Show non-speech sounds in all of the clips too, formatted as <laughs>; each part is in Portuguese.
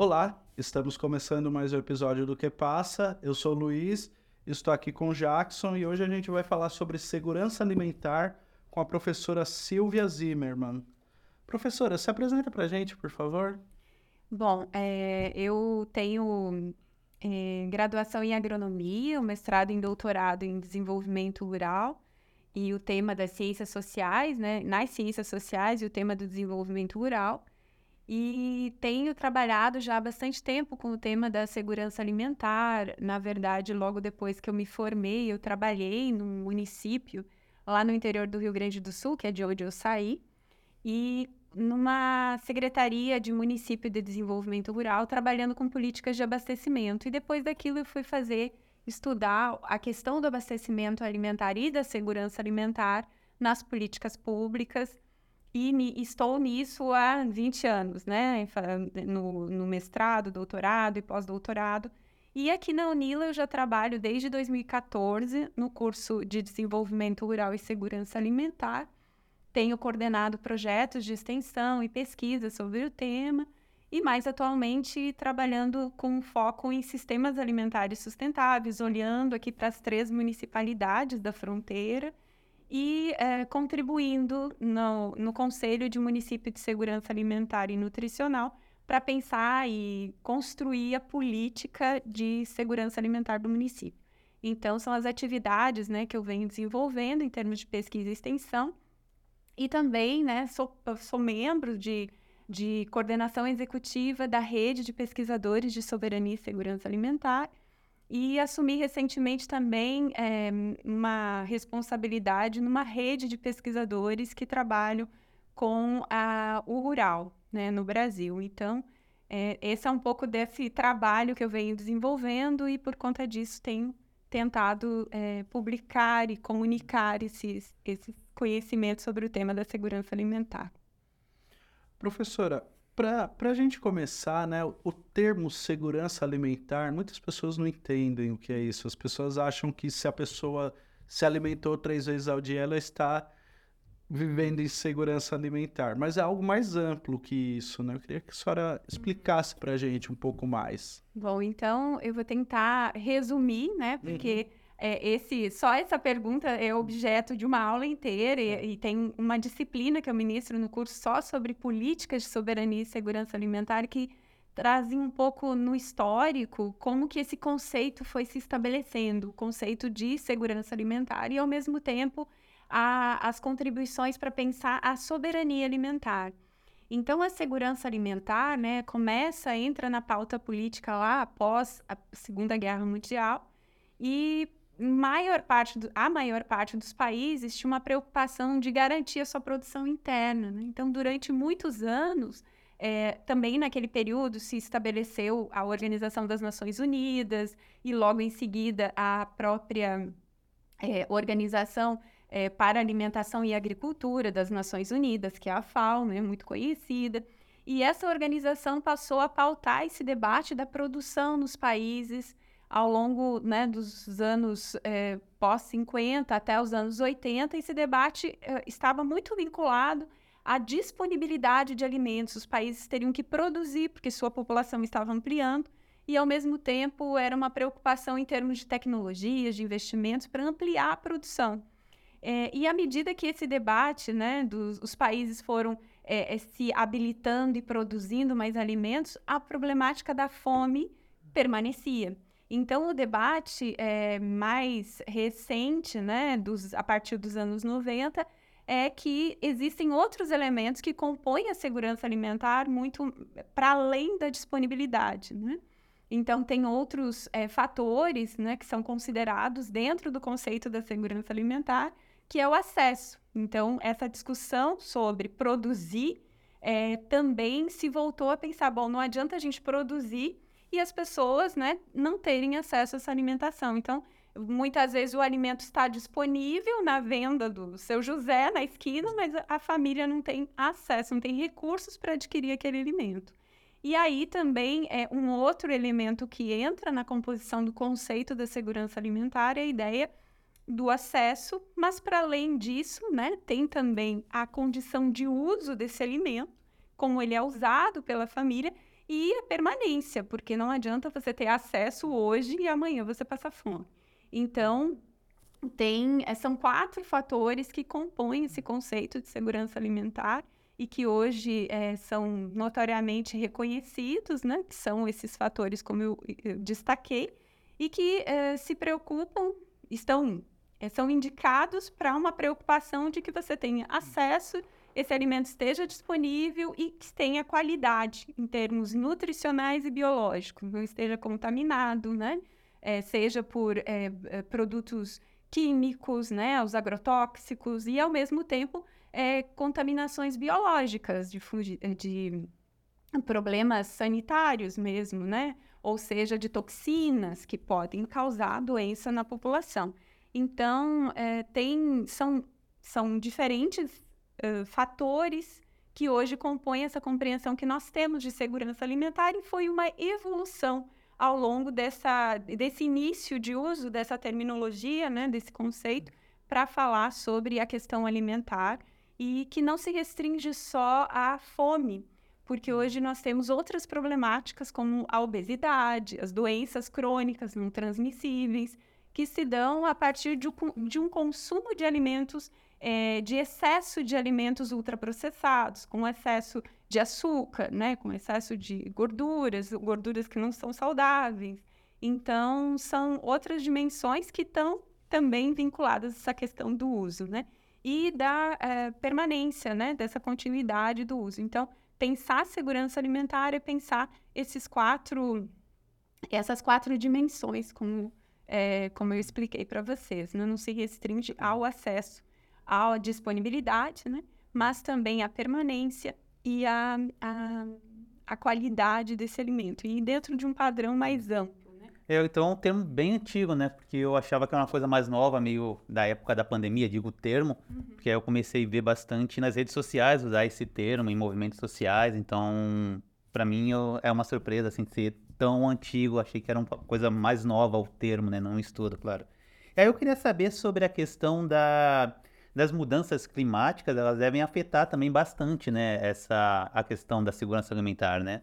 Olá, estamos começando mais um episódio do Que Passa. Eu sou o Luiz, estou aqui com o Jackson e hoje a gente vai falar sobre segurança alimentar com a professora Silvia Zimmermann. Professora, se apresenta para a gente, por favor. Bom, é, eu tenho é, graduação em agronomia, mestrado em doutorado em desenvolvimento rural e o tema das ciências sociais, né? Nas ciências sociais e o tema do desenvolvimento rural. E tenho trabalhado já há bastante tempo com o tema da segurança alimentar. Na verdade, logo depois que eu me formei, eu trabalhei num município lá no interior do Rio Grande do Sul, que é de onde eu saí, e numa secretaria de município de desenvolvimento rural, trabalhando com políticas de abastecimento. E depois daquilo eu fui fazer estudar a questão do abastecimento alimentar e da segurança alimentar nas políticas públicas e estou nisso há 20 anos, né? No, no mestrado, doutorado e pós-doutorado. E aqui na Unila eu já trabalho desde 2014 no curso de Desenvolvimento Rural e Segurança Alimentar. Tenho coordenado projetos de extensão e pesquisa sobre o tema e mais atualmente trabalhando com foco em sistemas alimentares sustentáveis, olhando aqui para as três municipalidades da fronteira e é, contribuindo no, no Conselho de Município de Segurança Alimentar e Nutricional para pensar e construir a política de segurança alimentar do município. Então, são as atividades né, que eu venho desenvolvendo em termos de pesquisa e extensão. E também né, sou, sou membro de, de coordenação executiva da rede de pesquisadores de soberania e segurança alimentar e assumi recentemente também é, uma responsabilidade numa rede de pesquisadores que trabalham com a, o rural né, no Brasil. Então, é, esse é um pouco desse trabalho que eu venho desenvolvendo e, por conta disso, tenho tentado é, publicar e comunicar esses, esses conhecimentos sobre o tema da segurança alimentar. Professora, para a gente começar, né, o termo segurança alimentar, muitas pessoas não entendem o que é isso. As pessoas acham que se a pessoa se alimentou três vezes ao dia, ela está vivendo em segurança alimentar. Mas é algo mais amplo que isso, né? Eu queria que a senhora explicasse para a gente um pouco mais. Bom, então eu vou tentar resumir, né? Porque uhum é, esse, só essa pergunta é objeto de uma aula inteira e, é. e, tem uma disciplina que eu ministro no curso só sobre políticas de soberania e segurança alimentar que trazem um pouco no histórico como que esse conceito foi se estabelecendo, o conceito de segurança alimentar e ao mesmo tempo a, as contribuições para pensar a soberania alimentar. Então a segurança alimentar, né, começa entra na pauta política lá após a Segunda Guerra Mundial e maior parte do, a maior parte dos países tinha uma preocupação de garantir a sua produção interna. Né? Então, durante muitos anos, é, também naquele período se estabeleceu a Organização das Nações Unidas e logo em seguida a própria é, Organização é, para Alimentação e Agricultura das Nações Unidas, que é a FAO, né, muito conhecida. E essa organização passou a pautar esse debate da produção nos países ao longo né, dos anos é, pós-50 até os anos 80, esse debate é, estava muito vinculado à disponibilidade de alimentos. Os países teriam que produzir, porque sua população estava ampliando, e ao mesmo tempo era uma preocupação em termos de tecnologias, de investimentos, para ampliar a produção. É, e à medida que esse debate, né, dos os países foram se habilitando e produzindo mais alimentos, a problemática da fome permanecia. Então, o debate é, mais recente, né, dos, a partir dos anos 90, é que existem outros elementos que compõem a segurança alimentar muito para além da disponibilidade. Né? Então, tem outros é, fatores né, que são considerados dentro do conceito da segurança alimentar, que é o acesso. Então, essa discussão sobre produzir é, também se voltou a pensar: bom, não adianta a gente produzir e as pessoas, né, não terem acesso a essa alimentação. Então, muitas vezes o alimento está disponível na venda do seu José na esquina, mas a família não tem acesso, não tem recursos para adquirir aquele alimento. E aí também é um outro elemento que entra na composição do conceito da segurança alimentar é a ideia do acesso, mas para além disso, né, tem também a condição de uso desse alimento, como ele é usado pela família e a permanência, porque não adianta você ter acesso hoje e amanhã você passar fome. Então, tem, eh, são quatro fatores que compõem esse conceito de segurança alimentar e que hoje é, são notoriamente reconhecidos, né? Que são esses fatores, como eu, eu destaquei, e que é, se preocupam, estão, é, são indicados para uma preocupação de que você tenha acesso, esse alimento esteja disponível e que tenha qualidade em termos nutricionais e biológicos, não esteja contaminado, né? seja por produtos químicos, né, os agrotóxicos, e ao mesmo tempo é, contaminações biológicas, de, de problemas sanitários mesmo, né? Ou seja, de toxinas que podem causar doença na população. Então, é, tem, são, são diferentes uh, fatores que hoje compõem essa compreensão que nós temos de segurança alimentar e foi uma evolução ao longo dessa, desse início de uso dessa terminologia, né, desse conceito, para falar sobre a questão alimentar e que não se restringe só à fome, porque hoje nós temos outras problemáticas como a obesidade, as doenças crônicas não transmissíveis, que se dão a partir de, de um consumo de alimentos, é, de excesso de alimentos ultraprocessados, com excesso de açúcar, né, com excesso de gorduras, gorduras que não são saudáveis. Então, são outras dimensões que estão também vinculadas a essa questão do uso, né? e da é, permanência, né, dessa continuidade do uso. Então, pensar segurança alimentar é pensar esses quatro, essas quatro dimensões, como, é, como eu expliquei para vocês. Né? Não se restringe ao acesso, à disponibilidade, né? mas também à permanência e à, à, à qualidade desse alimento, e dentro de um padrão mais amplo. É, então é um termo bem antigo, né? Porque eu achava que era uma coisa mais nova, meio da época da pandemia, digo o termo, uhum. porque aí eu comecei a ver bastante nas redes sociais usar esse termo em movimentos sociais, então para mim eu, é uma surpresa assim de ser tão antigo, achei que era uma coisa mais nova o termo, né? Não um estudo, claro. E aí eu queria saber sobre a questão da, das mudanças climáticas, elas devem afetar também bastante, né? Essa a questão da segurança alimentar, né?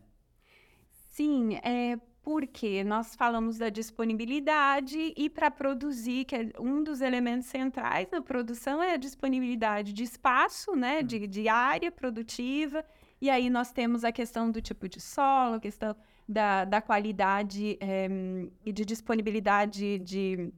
Sim, é porque nós falamos da disponibilidade e para produzir, que é um dos elementos centrais da produção é a disponibilidade de espaço, né, hum. de, de área produtiva, e aí nós temos a questão do tipo de solo, a questão da, da qualidade é, e de disponibilidade de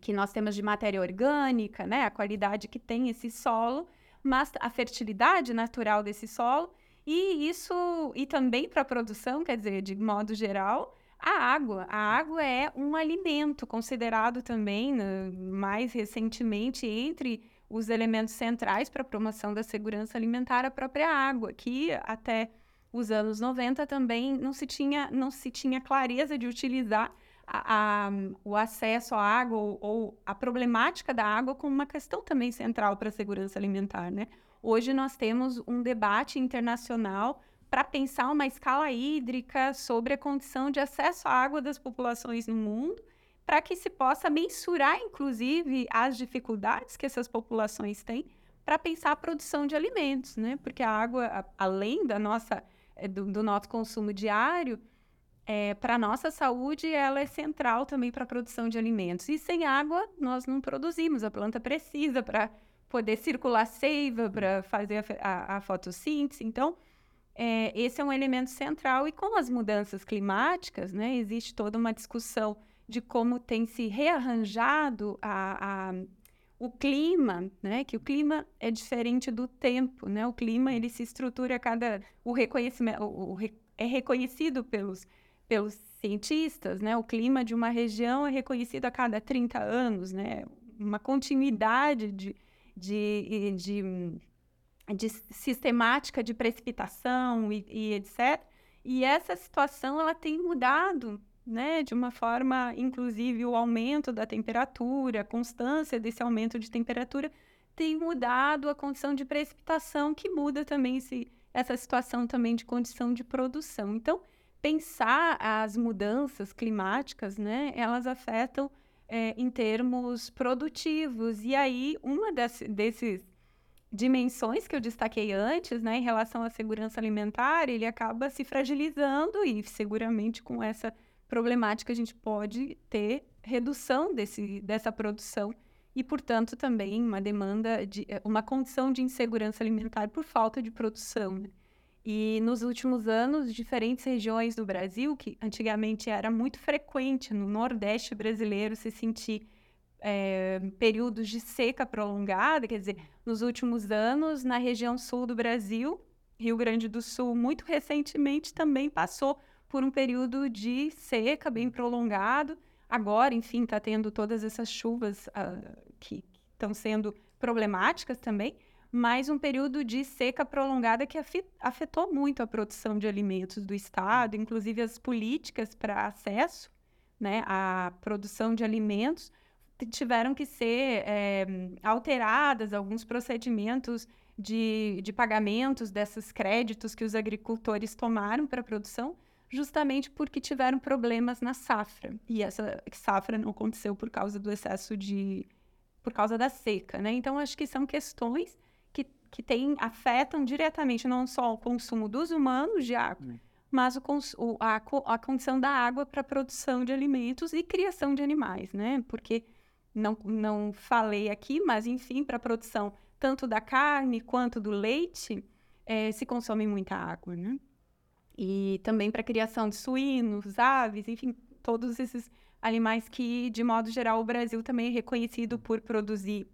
que nós temos de matéria orgânica, né, a qualidade que tem esse solo, mas a fertilidade natural desse solo e isso, e também para a produção, quer dizer, de modo geral, a água. A água é um alimento considerado também, né, mais recentemente, entre os elementos centrais para a promoção da segurança alimentar, a própria água, que até os anos 90 também não se tinha, não se tinha clareza de utilizar a, o acesso à água ou, ou, a problemática da água como uma questão também central para a segurança alimentar, né? Hoje nós temos um debate internacional para pensar uma escala hídrica sobre a condição de acesso à água das populações no mundo, para que se possa mensurar, inclusive, as dificuldades que essas populações têm para pensar a produção de alimentos, né? Porque a água, a, além da nossa, eh, do, do nosso consumo diário, é, para a nossa saúde, ela é central também para a produção de alimentos. E sem água, nós não produzimos. A planta precisa para poder circular seiva para fazer a, a, a, fotossíntese. Então, é, esse é um elemento central. E com as mudanças climáticas, né, existe toda uma discussão de como tem se rearranjado a, a, o clima, né, que o clima é diferente do tempo. Né? O clima ele se estrutura a cada. O reconhecimento o, o, é reconhecido pelos, pelos cientistas, né? O clima de uma região é reconhecido a cada 30 anos, né? Uma continuidade de, de, de, de sistemática de precipitação e, e, etc. E essa situação ela tem mudado, né, de uma forma, inclusive o aumento da temperatura, a constância desse aumento de temperatura tem mudado a condição de precipitação, que muda também esse, essa situação também de condição de produção. Então, pensar as mudanças climáticas, né, elas afetam é, em termos produtivos. E aí, uma das, desses, dimensões que eu destaquei antes, né, em relação à segurança alimentar, ele acaba se fragilizando e seguramente com essa problemática a gente pode ter redução desse, dessa produção e, portanto, também uma demanda de eh, uma condição de insegurança alimentar por falta de produção. Né? E nos últimos anos, diferentes regiões do Brasil, que antigamente era muito frequente no Nordeste brasileiro se sentir é, períodos de seca prolongada, quer dizer, nos últimos anos, na região sul do Brasil, Rio Grande do Sul, muito recentemente também passou por um período de seca bem prolongado. Agora, enfim, está tendo todas essas chuvas uh, que estão sendo problemáticas também, mas um período de seca prolongada que afetou muito a produção de alimentos do Estado, inclusive as políticas para acesso né, à produção de alimentos tiveram que ser é, alteradas, alguns procedimentos de, de pagamentos desses créditos que os agricultores tomaram para a produção, justamente porque tiveram problemas na safra. E essa safra não aconteceu por causa do excesso de. por causa da seca, né? Então, acho que são questões que, tem, afetam diretamente não só o consumo dos humanos de água, hum. mas o, o, a, a condição da água para a produção de alimentos e criação de animais, né? Porque não, não falei aqui, mas enfim, para a produção tanto da carne quanto do leite, é, se consome muita água, né? E também para a criação de suínos, aves, enfim, todos esses animais que, de modo geral, o Brasil também é reconhecido por produzir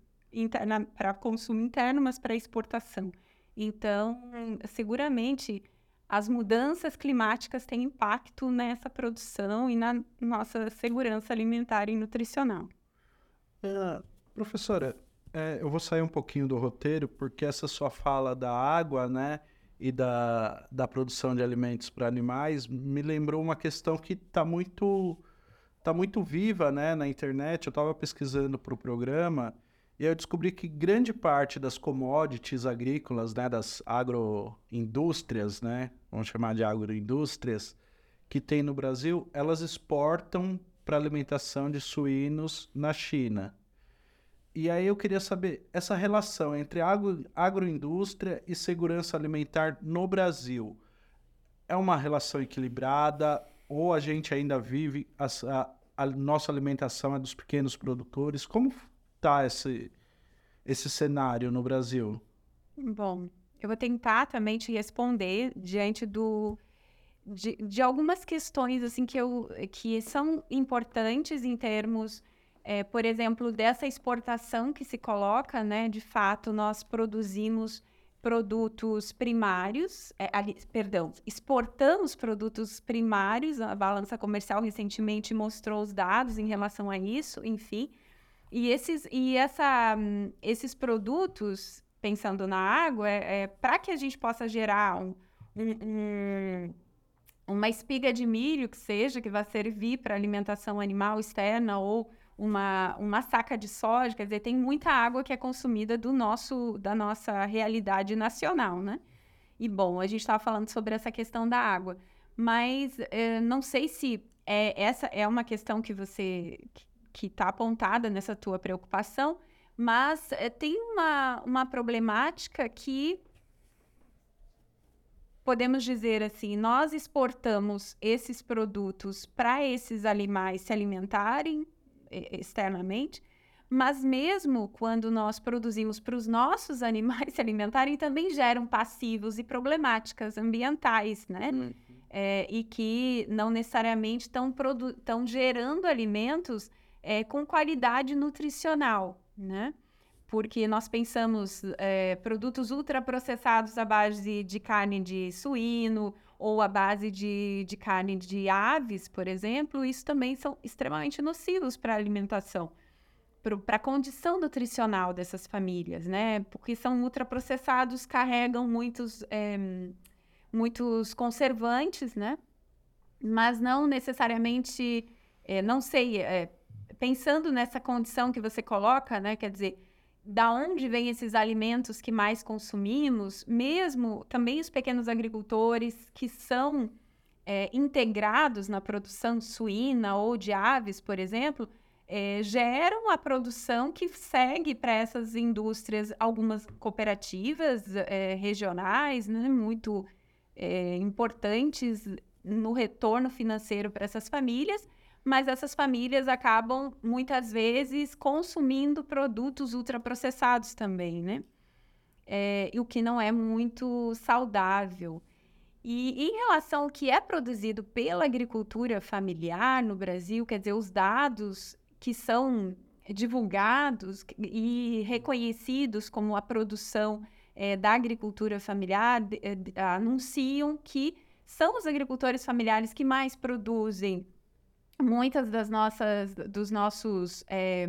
para consumo interno, mas para exportação. Então, seguramente, as mudanças climáticas têm impacto nessa produção e na nossa segurança alimentar e nutricional. É, professora, é, eu vou sair um pouquinho do roteiro, porque essa sua fala da água, né, e da, da produção de alimentos para animais me lembrou uma questão que está muito, tá muito viva, né, na internet. Eu estava pesquisando para o programa e eu descobri que grande parte das commodities agrícolas, né, das agroindústrias, né, vamos chamar de agroindústrias, que tem no Brasil, elas exportam para alimentação de suínos na China. E aí eu queria saber essa relação entre agro, agroindústria e segurança alimentar no Brasil. É uma relação equilibrada ou a gente ainda vive a, a, a nossa alimentação é dos pequenos produtores? Como está esse, esse cenário no Brasil? Bom, eu vou tentar também te responder diante do de, de algumas questões assim que, eu, que são importantes em termos, é, por exemplo, dessa exportação que se coloca, né? De fato, nós produzimos produtos primários, é, ali, perdão, exportamos produtos primários. A balança comercial recentemente mostrou os dados em relação a isso, enfim. E esses, e essa, esses produtos, pensando na água, é, é para que a gente possa gerar um, um uma espiga de milho que seja, que vai servir para alimentação animal externa ou uma, uma saca de soja, quer dizer, tem muita água que é consumida do nosso, da nossa realidade nacional, né? E bom, a gente estava falando sobre essa questão da água, mas eh, não sei se é, essa é uma questão que você que está apontada nessa tua preocupação, mas eh, tem uma, uma problemática que podemos dizer assim, nós exportamos esses produtos para esses animais se alimentarem externamente, mas mesmo quando nós produzimos para os nossos <laughs> animais se alimentarem, também geram passivos e problemáticas ambientais, né? Uhum. É, e que não necessariamente estão gerando alimentos é, com qualidade nutricional, né? porque nós pensamos é, produtos ultraprocessados à base de carne de suíno ou à base de, de carne de aves, por exemplo, isso também são extremamente nocivos para a alimentação, para a condição nutricional dessas famílias, né? Porque são ultraprocessados, carregam muitos, é, muitos conservantes, né? Mas não necessariamente, é, não sei, pensando nessa condição que você coloca, né? Quer dizer, da onde vêm esses alimentos que mais consumimos, mesmo também os pequenos agricultores que são é, integrados na produção suína ou de aves, por exemplo, é, geram a produção que segue para essas indústrias, algumas cooperativas é, regionais, né, muito é, importantes no retorno financeiro para essas famílias, mas essas famílias acabam muitas vezes consumindo produtos ultraprocessados também, né? É, o que não é muito saudável. E em relação ao que é produzido pela agricultura familiar no Brasil, quer dizer, os dados que são divulgados e reconhecidos como a produção é, da agricultura familiar é, anunciam que são os agricultores familiares que mais produzem muitas das nossas dos nossos é,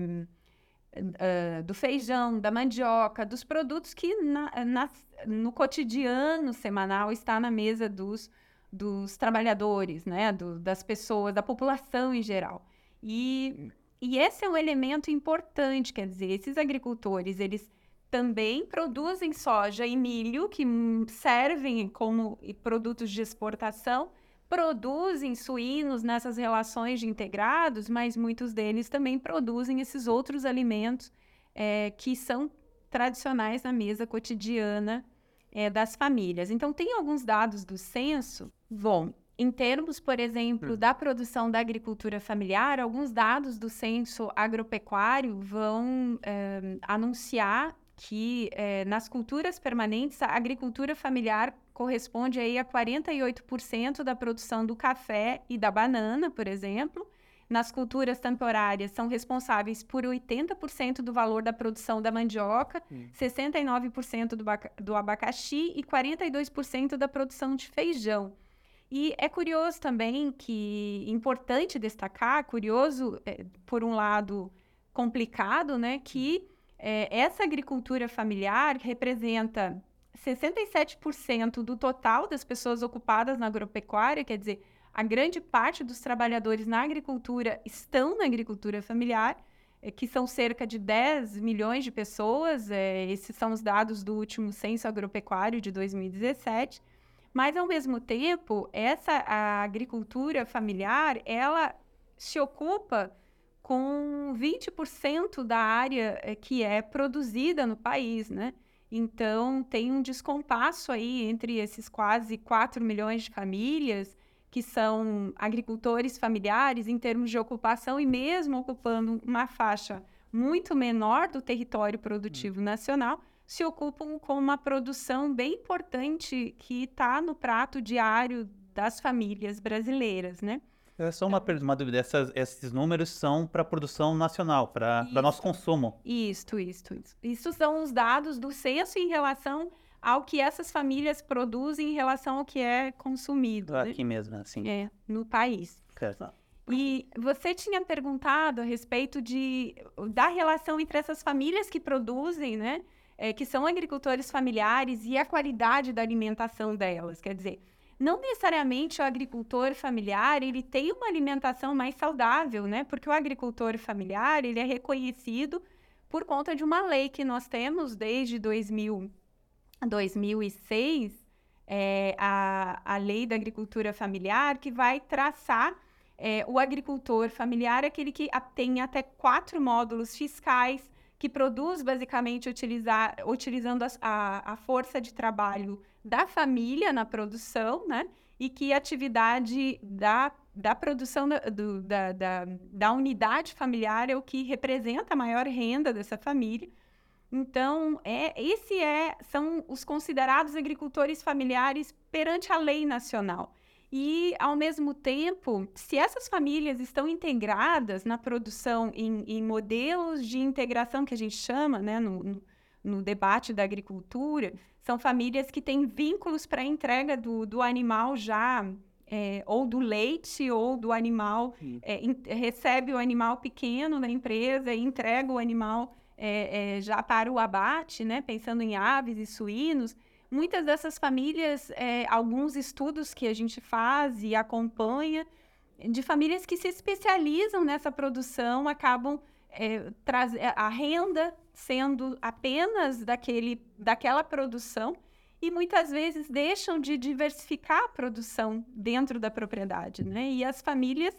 uh, do feijão, da mandioca, dos produtos que na, na, no cotidiano semanal está na mesa dos, dos trabalhadores, né, do, das pessoas, da população em geral. E e esse é um elemento importante, quer dizer, esses agricultores, eles também produzem soja e milho, que servem como produtos de exportação, produzem suínos nessas relações de integrados, mas muitos deles também produzem esses outros alimentos é, que são tradicionais na mesa cotidiana é, das famílias. Então, tem alguns dados do censo. Bom, em termos, por exemplo, hum. da produção da agricultura familiar, alguns dados do censo agropecuário vão é, anunciar que é, nas culturas permanentes a agricultura familiar corresponde aí a 48% da produção do café e da banana, por exemplo. Nas culturas temporárias são responsáveis por 80% do valor da produção da mandioca, hum. 69% do, do abacaxi e 42% da produção de feijão. E é curioso também que, importante destacar, curioso, é, por um lado, complicado, né, que é, essa agricultura familiar representa 67% do total das pessoas ocupadas na agropecuária, quer dizer, a grande parte dos trabalhadores na agricultura estão na agricultura familiar, é, que são cerca de 10 milhões de pessoas, é, esses são os dados do último censo agropecuário de 2017. Mas, ao mesmo tempo, essa agricultura familiar, ela se ocupa com 20% da área eh, que é produzida no país, né? Então, tem um descompasso aí entre esses quase 4 milhões de famílias que são agricultores familiares em termos de ocupação e mesmo ocupando uma faixa muito menor do território produtivo hum. nacional, se ocupam com uma produção bem importante que está no prato diário das famílias brasileiras, né? É só uma, uma dúvida, Essas, esses números são para produção nacional, para nosso consumo. Isso, isso, isso. Isso são os dados do censo em relação ao que essas famílias produzem em relação ao que é consumido. Né? Aqui né? mesmo, assim. É, no país. Certo. E você tinha perguntado a respeito de, da relação entre essas famílias que produzem, né? é, que são agricultores familiares e a qualidade da alimentação delas. Quer dizer, não necessariamente o agricultor familiar ele tem uma alimentação mais saudável, né? Porque o agricultor familiar ele é reconhecido por conta de uma lei que nós temos desde 2000, 2006, é, a, a lei da agricultura familiar, que vai traçar é, o agricultor familiar, aquele que tem até quatro módulos fiscais que produz basicamente utilizar, utilizando a, a, a força de trabalho da família na produção, né? E que a atividade da, da produção da, do, da, da, da unidade familiar é o que representa a maior renda dessa família. Então, é, esse é, são os considerados agricultores familiares perante a lei nacional. E, ao mesmo tempo, se essas famílias estão integradas na produção em, em modelos de integração que a gente chama, né, no, no, no debate da agricultura, são famílias que têm vínculos para a entrega do, do animal já é, ou do leite ou do animal, é, in, recebe o animal pequeno da empresa e entrega o animal é, é, já para o abate, né, pensando em aves e suínos. Muitas dessas famílias, é, alguns estudos que a gente faz e acompanha, de famílias que se especializam nessa produção, acabam é, é, a renda sendo apenas daquele, daquela produção e muitas vezes deixam de diversificar a produção dentro da propriedade, né? E as famílias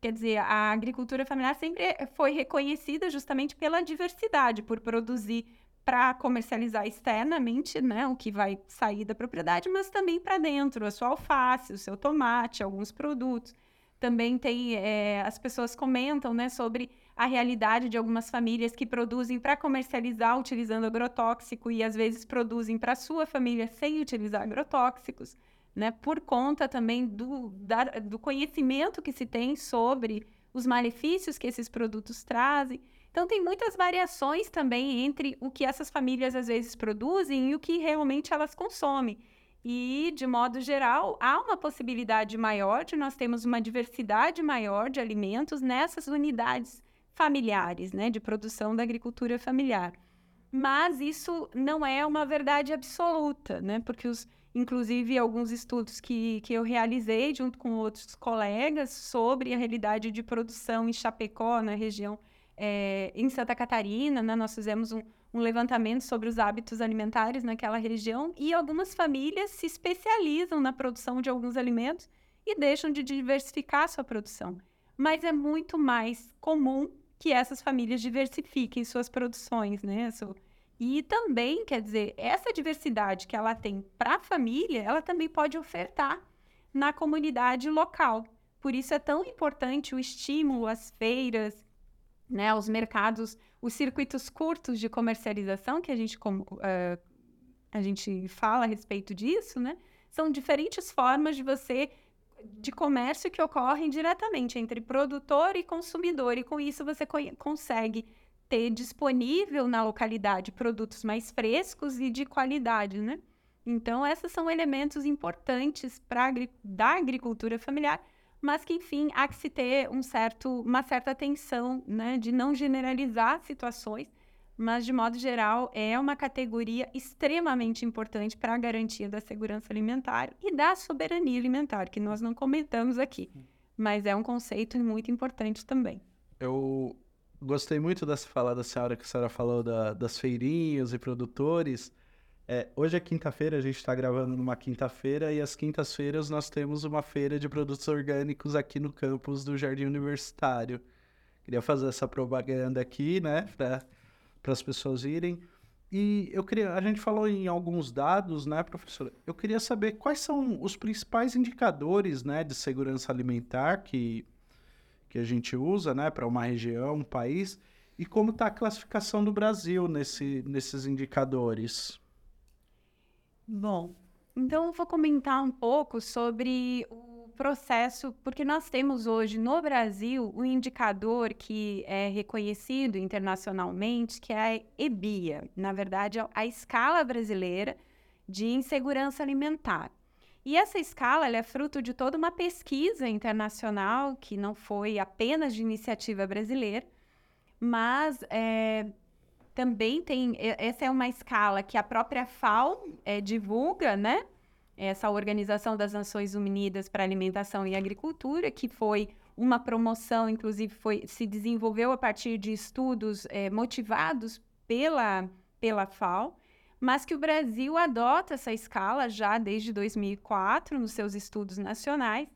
quer dizer, a agricultura familiar sempre foi reconhecida justamente pela diversidade, por produzir para comercializar externamente, né, o que vai sair da propriedade, mas também para dentro, a sua alface, o seu tomate, alguns produtos. Também tem, é, as pessoas comentam, né, sobre a realidade de algumas famílias que produzem para comercializar utilizando agrotóxico e às vezes produzem para sua família sem utilizar agrotóxicos né, por conta também do, da, do conhecimento que se tem sobre os malefícios que esses produtos trazem. Então, tem muitas variações também entre o que essas famílias às vezes produzem e o que realmente elas consomem. E, de modo geral, há uma possibilidade maior de nós termos uma diversidade maior de alimentos nessas unidades familiares, né, de produção da agricultura familiar. Mas isso não é uma verdade absoluta, né, porque os inclusive alguns estudos que, que eu realizei junto com outros colegas sobre a realidade de produção em Chapecó, na região, é, em Santa Catarina, né? nós fizemos um, um levantamento sobre os hábitos alimentares naquela região e algumas famílias se especializam na produção de alguns alimentos e deixam de diversificar sua produção. Mas é muito mais comum que essas famílias diversifiquem suas produções, né? E também, quer dizer, essa diversidade que ela tem para a família, ela também pode ofertar na comunidade local. Por isso é tão importante o estímulo às feiras, né, aos mercados, os circuitos curtos de comercialização que a gente, como, uh, a gente fala a respeito disso, né? São diferentes formas de você de comércio que ocorrem diretamente entre produtor e consumidor e com isso você consegue ter disponível na localidade produtos mais frescos e de qualidade, né? Então, esses são elementos importantes para da agricultura familiar, mas que, enfim, há que se ter um certo, uma certa atenção, né, de não generalizar situações, mas, de modo geral, é uma categoria extremamente importante para a garantia da segurança alimentar e da soberania alimentar, que nós não comentamos aqui, mas é um conceito muito importante também. Eu gostei muito dessa fala da senhora que a senhora falou da, das feirinhas e produtores. É, hoje é quinta-feira, a gente está gravando numa quinta-feira e às quintas-feiras nós temos uma feira de produtos orgânicos aqui no campus do Jardim Universitário. Queria fazer essa propaganda aqui, né, para as pessoas irem. E eu queria, a gente falou em alguns dados, né, professora? Eu queria saber quais são os principais indicadores, né, de segurança alimentar que que a gente usa né, para uma região, um país, e como está a classificação do Brasil nesse, nesses indicadores. Bom, então eu vou comentar um pouco sobre o processo, porque nós temos hoje no Brasil um indicador que é reconhecido internacionalmente, que é a EBIA, na verdade, a escala brasileira de insegurança alimentar. E essa escala é fruto de toda uma pesquisa internacional, que não foi apenas de iniciativa brasileira, mas é, também tem. Essa é uma escala que a própria FAO é, divulga, né? Essa Organização das Nações Unidas para Alimentação e Agricultura, que foi uma promoção, inclusive, foi, se desenvolveu a partir de estudos é, motivados pela, pela FAO mas que o Brasil adota essa escala já desde 2004 nos seus estudos nacionais,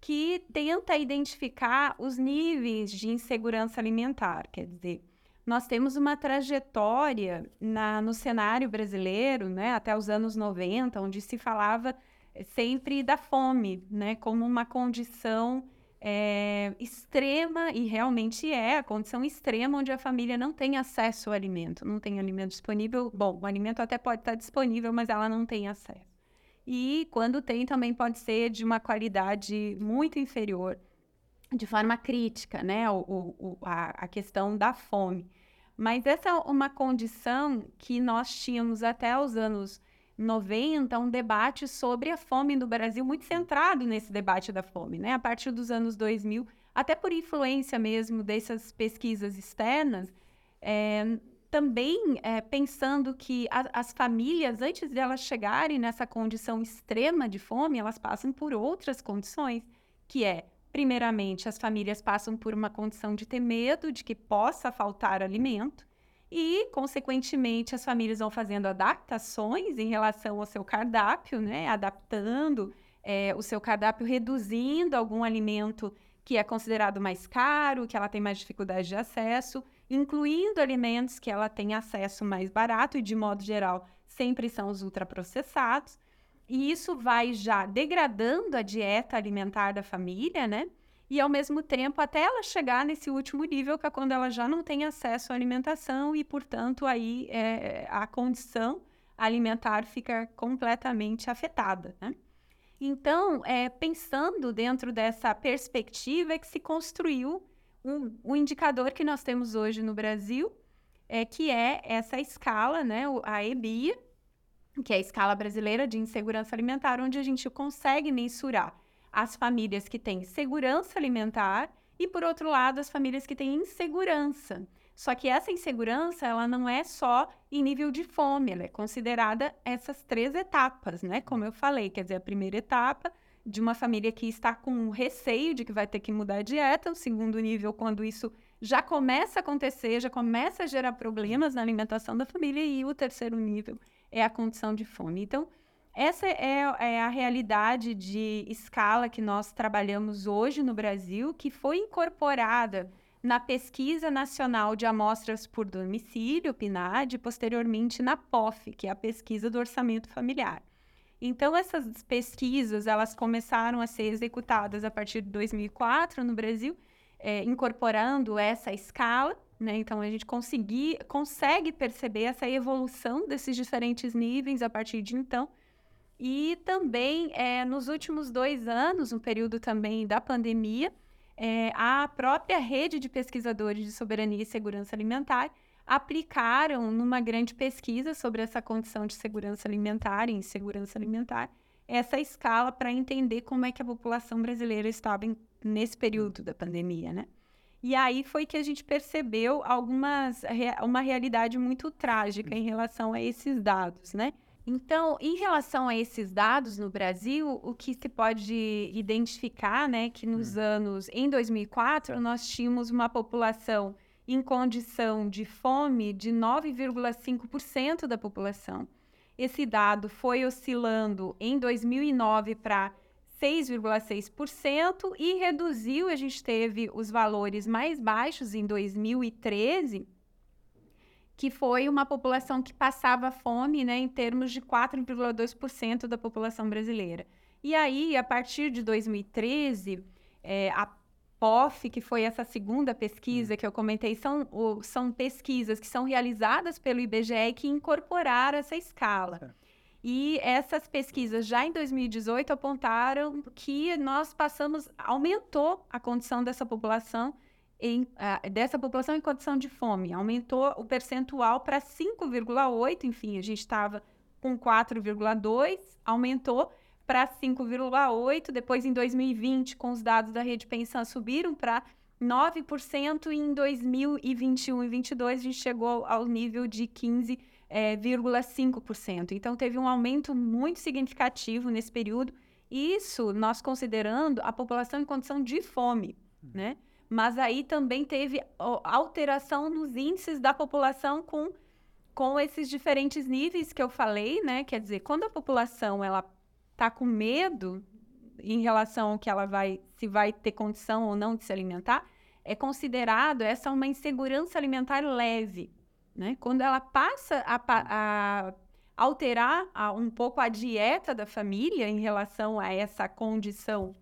que tenta identificar os níveis de insegurança alimentar. Quer dizer, nós temos uma trajetória na, no cenário brasileiro, né, até os anos 90, onde se falava sempre da fome, né, como uma condição é, extrema, e realmente é a condição extrema onde a família não tem acesso ao alimento, não tem alimento disponível. Bom, o alimento até pode estar disponível, mas ela não tem acesso. E quando tem, também pode ser de uma qualidade muito inferior, de forma crítica, né? O, o, a, a questão da fome. Mas essa é uma condição que nós tínhamos até os anos 90 um debate sobre a fome no Brasil, muito centrado nesse debate da fome, né? A partir dos anos 2000, até por influência mesmo dessas pesquisas externas, é, também é, pensando que a, as famílias, antes de elas chegarem nessa condição extrema de fome, elas passam por outras condições, que é, primeiramente, as famílias passam por uma condição de ter medo de que possa faltar alimento, e, consequentemente, as famílias vão fazendo adaptações em relação ao seu cardápio, né? Adaptando é, o seu cardápio, reduzindo algum alimento que é considerado mais caro, que ela tem mais dificuldade de acesso, incluindo alimentos que ela tem acesso mais barato e, de modo geral, sempre são os ultraprocessados. E isso vai já degradando a dieta alimentar da família, né? E ao mesmo tempo, até ela chegar nesse último nível, que é quando ela já não tem acesso à alimentação e, portanto, aí é, a condição alimentar fica completamente afetada, né? Então, é, pensando dentro dessa perspectiva, é que se construiu um, um indicador que nós temos hoje no Brasil, é, que é essa escala, né, a EBIA, que é a escala brasileira de insegurança alimentar, onde a gente consegue mensurar as famílias que têm segurança alimentar e, por outro lado, as famílias que têm insegurança. Só que essa insegurança, ela não é só em nível de fome, ela é considerada essas três etapas, né? Como eu falei, quer dizer, a primeira etapa de uma família que está com receio de que vai ter que mudar a dieta, o segundo nível, quando isso já começa a acontecer, já começa a gerar problemas na alimentação da família, e o terceiro nível é a condição de fome. Então, essa é, é, a realidade de escala que nós trabalhamos hoje no Brasil, que foi incorporada na Pesquisa Nacional de Amostras por Domicílio, PNAD, e posteriormente na POF, que é a Pesquisa do Orçamento Familiar. Então, essas pesquisas, elas começaram a ser executadas a partir de 2004 no Brasil, é, incorporando essa escala, né? Então, a gente conseguir, consegue perceber essa evolução desses diferentes níveis a partir de então. E também, é, nos últimos dois anos, um período também da pandemia, é, a própria rede de pesquisadores de soberania e segurança alimentar aplicaram numa grande pesquisa sobre essa condição de segurança alimentar e insegurança alimentar essa escala para entender como é que a população brasileira estava em, nesse período da pandemia, né? E aí foi que a gente percebeu algumas uma realidade muito trágica em relação a esses dados, né? Então, em relação a esses dados no Brasil, o que se pode identificar, né, que nos hum. anos em 2004 nós tínhamos uma população em condição de fome de 9,5% da população. Esse dado foi oscilando em 2009 para 6,6% e reduziu. A gente teve os valores mais baixos em 2013, que foi uma população que passava fome, né, em termos de 4,2% da população brasileira. E aí, a partir de 2013, é, a POF, que foi essa segunda pesquisa hum. que eu comentei, são, o, são pesquisas que são realizadas pelo IBGE que incorporaram essa escala. E essas pesquisas já em 2018 apontaram que nós passamos, aumentou a condição dessa população em, uh, dessa população em condição de fome, aumentou o percentual para 5,8, enfim, a gente estava com 4,2, aumentou para 5,8%. Depois, em 2020, com os dados da Rede Pensão, subiram para 9%. E em 2021 e 2022, a gente chegou ao nível de 15,5%. É, então, teve um aumento muito significativo nesse período. Isso nós considerando a população em condição de fome, né? Mas aí também teve alteração nos índices da população com, com esses diferentes níveis que eu falei, né? Quer dizer, quando a população ela está com medo em relação ao que ela vai, se vai ter condição ou não de se alimentar, é considerado essa uma insegurança alimentar leve, né? Quando ela passa a, a alterar a, um pouco a dieta da família em relação a essa condição,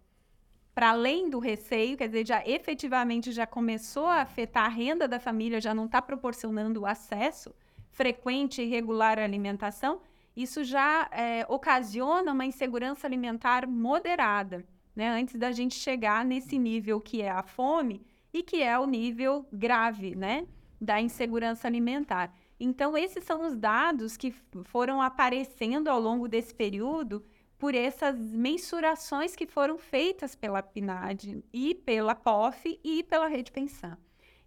para além do receio, quer dizer, já efetivamente já começou a afetar a renda da família, já não está proporcionando o acesso frequente e regular à alimentação, isso já é, ocasiona uma insegurança alimentar moderada, né? Antes da gente chegar nesse nível que é a fome e que é o nível grave, né? Da insegurança alimentar. Então, esses são os dados que foram aparecendo ao longo desse período por essas mensurações que foram feitas pela PNAD e pela POF e pela Rede Pensão.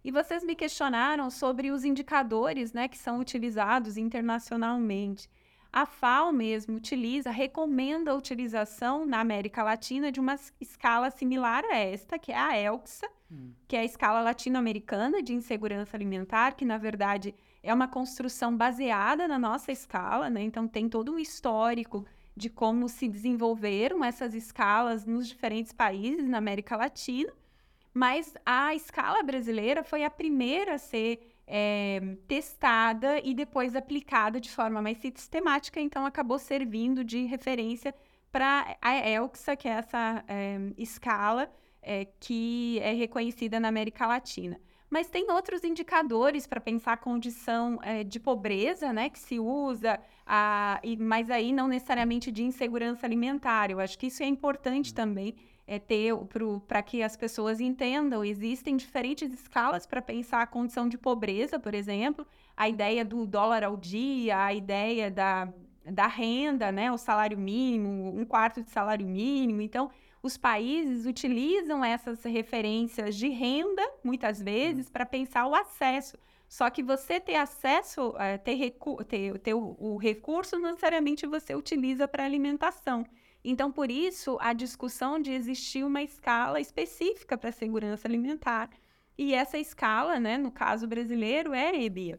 E vocês me questionaram sobre os indicadores né, que são utilizados internacionalmente. A FAO mesmo utiliza, recomenda a utilização na América Latina de uma escala similar a esta, que é a ELXA, hum. que é a escala latino-americana de insegurança alimentar, que na verdade é uma construção baseada na nossa escala, né? Então tem todo um histórico de como se desenvolveram essas escalas nos diferentes países na América Latina. Mas a escala brasileira foi a primeira a ser é, testada e depois aplicada de forma mais sistemática, então acabou servindo de referência para a ELXA, que é essa é, escala é, que é reconhecida na América Latina. Mas tem outros indicadores para pensar a condição é, de pobreza, né, que se usa, a, e, mas aí não necessariamente de insegurança alimentar. Eu acho que isso é importante uhum. também é, ter para que as pessoas entendam. Existem diferentes escalas para pensar a condição de pobreza, por exemplo, a ideia do dólar ao dia, a ideia da, da renda, né, o salário mínimo, um quarto de salário mínimo. Então, os países utilizam essas referências de renda, muitas vezes, para pensar o acesso. Só que você ter acesso, é, ter, recu ter, ter o, o recurso, não necessariamente você utiliza para alimentação. Então, por isso, a discussão de existir uma escala específica para a segurança alimentar. E essa escala, né, no caso brasileiro, é EBIA.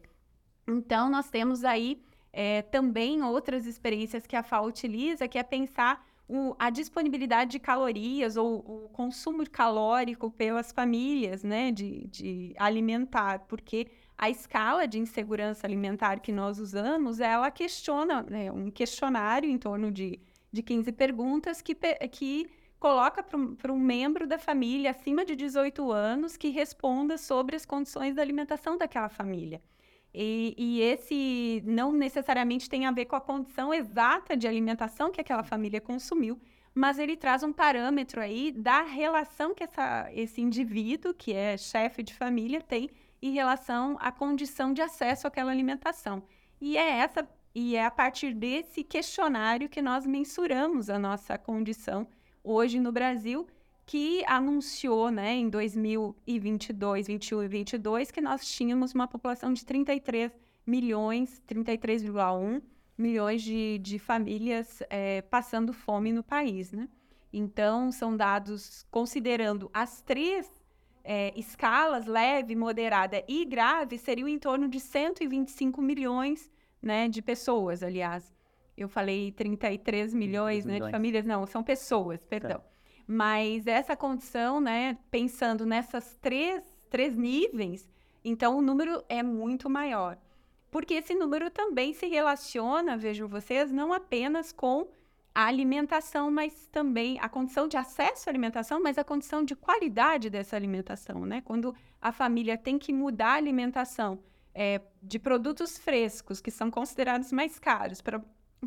Então, nós temos aí é, também outras experiências que a FAO utiliza, que é pensar o, a disponibilidade de calorias ou o consumo calórico pelas famílias, né, de, de alimentar, porque a escala de insegurança alimentar que nós usamos, ela questiona, né, um questionário em torno de de 15 perguntas que, que coloca para um membro da família acima de 18 anos que responda sobre as condições da alimentação daquela família. E, e, esse não necessariamente tem a ver com a condição exata de alimentação que aquela família consumiu, mas ele traz um parâmetro aí da relação que essa, esse indivíduo, que é chefe de família, tem em relação à condição de acesso àquela alimentação. E é essa e é a partir desse questionário que nós mensuramos a nossa condição hoje no Brasil, que anunciou, né, em 2022, 21 e 22, que nós tínhamos uma população de 33 milhões, 33,1 milhões de, de famílias é, passando fome no país, né? Então, são dados considerando as três é, escalas, leve, moderada e grave, seriam em torno de 125 milhões né, de pessoas, aliás. Eu falei 33 milhões, né, de famílias, não, são pessoas, perdão. Mas essa condição, né, pensando nessas três, três níveis, então o número é muito maior. Porque esse número também se relaciona, vejam vocês, não apenas com a alimentação, mas também a condição de acesso à alimentação, mas a condição de qualidade dessa alimentação, né? Quando a família tem que mudar a alimentação é, de produtos frescos, que são considerados mais caros, para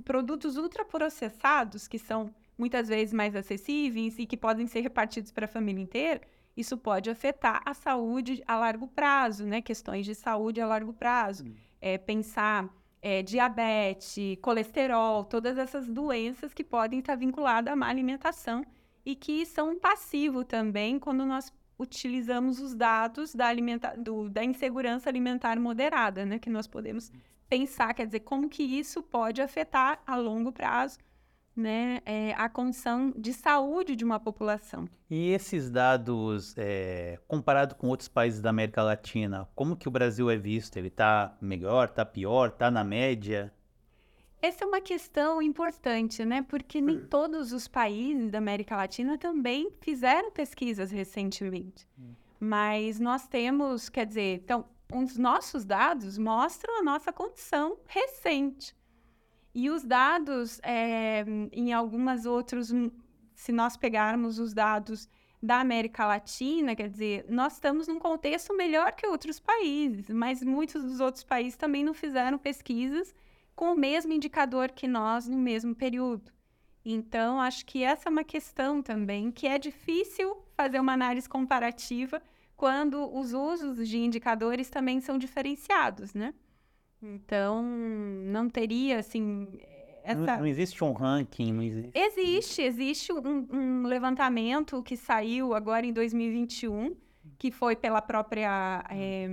produtos ultraprocessados, que são muitas vezes mais acessíveis e que podem ser repartidos para a família inteira, isso pode afetar a saúde a largo prazo, né? Questões de saúde a largo prazo. Hum. É, pensar é, diabetes, colesterol, todas essas doenças que podem estar vinculadas à má alimentação e que são um passivo também quando nós utilizamos os dados da, alimenta do, da insegurança alimentar moderada, né? Que nós podemos pensar, quer dizer, como que isso pode afetar a longo prazo né, é, a condição de saúde de uma população. E esses dados, é, comparado com outros países da América Latina, como que o Brasil é visto? Ele está melhor, está pior, está na média? Essa é uma questão importante, né? Porque nem hum. todos os países da América Latina também fizeram pesquisas recentemente. Hum. Mas nós temos, quer dizer, então, os nossos dados mostram a nossa condição recente. E os dados, é, em algumas outros, se nós pegarmos os dados da América Latina, quer dizer, nós estamos num contexto melhor que outros países, mas muitos dos outros países também não fizeram pesquisas com o mesmo indicador que nós no mesmo período. Então, acho que essa é uma questão também que é difícil fazer uma análise comparativa quando os usos de indicadores também são diferenciados, né? Então, não teria, assim, essa... Não, não, existe um ranking, não existe... Existe, existe um, um, levantamento que saiu agora em 2021, que foi pela própria, é,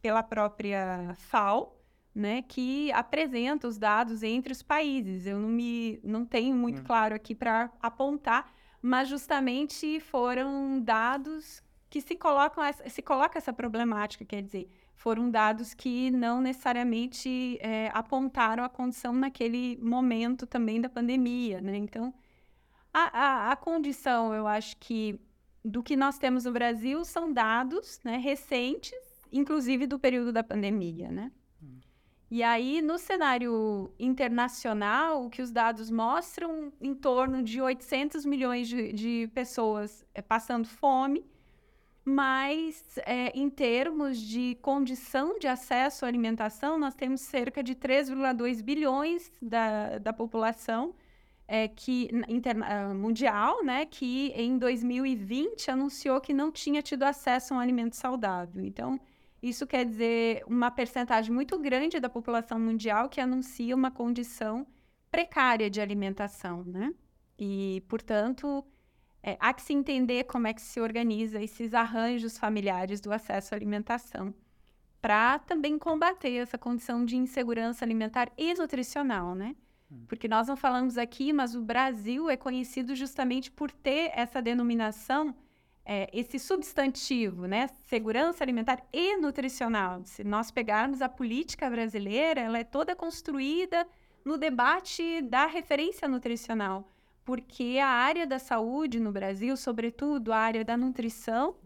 pela própria FAO, né, que apresenta os dados entre os países. Eu não me não tenho muito hum. claro aqui para apontar, mas justamente foram dados que se colocam se coloca essa problemática, quer dizer, foram dados que não necessariamente é, apontaram a condição naquele momento também da pandemia, né? Então, a, a, a condição, eu acho que do que nós temos no Brasil são dados né, recentes, inclusive do período da pandemia, né? E aí, no cenário internacional, o que os dados mostram, em torno de 800 milhões de, de pessoas é, passando fome, mas é, em termos de condição de acesso à alimentação, nós temos cerca de 3,2 bilhões da, da população é, que, interna, ah, mundial, né, que em 2020 anunciou que não tinha tido acesso a um alimento saudável. Então, isso quer dizer uma percentagem muito grande da população mundial que anuncia uma condição precária de alimentação, né? E, portanto, é, há que se entender como é que se organiza esses arranjos familiares do acesso à alimentação para também combater essa condição de insegurança alimentar e nutricional, né? Hum. Porque nós não falamos aqui, mas o Brasil é conhecido justamente por ter essa denominação é, esse substantivo, né, segurança alimentar e nutricional. Se nós pegarmos a política brasileira, ela é toda construída no debate da referência nutricional, porque a área da saúde no Brasil, sobretudo a área da nutrição,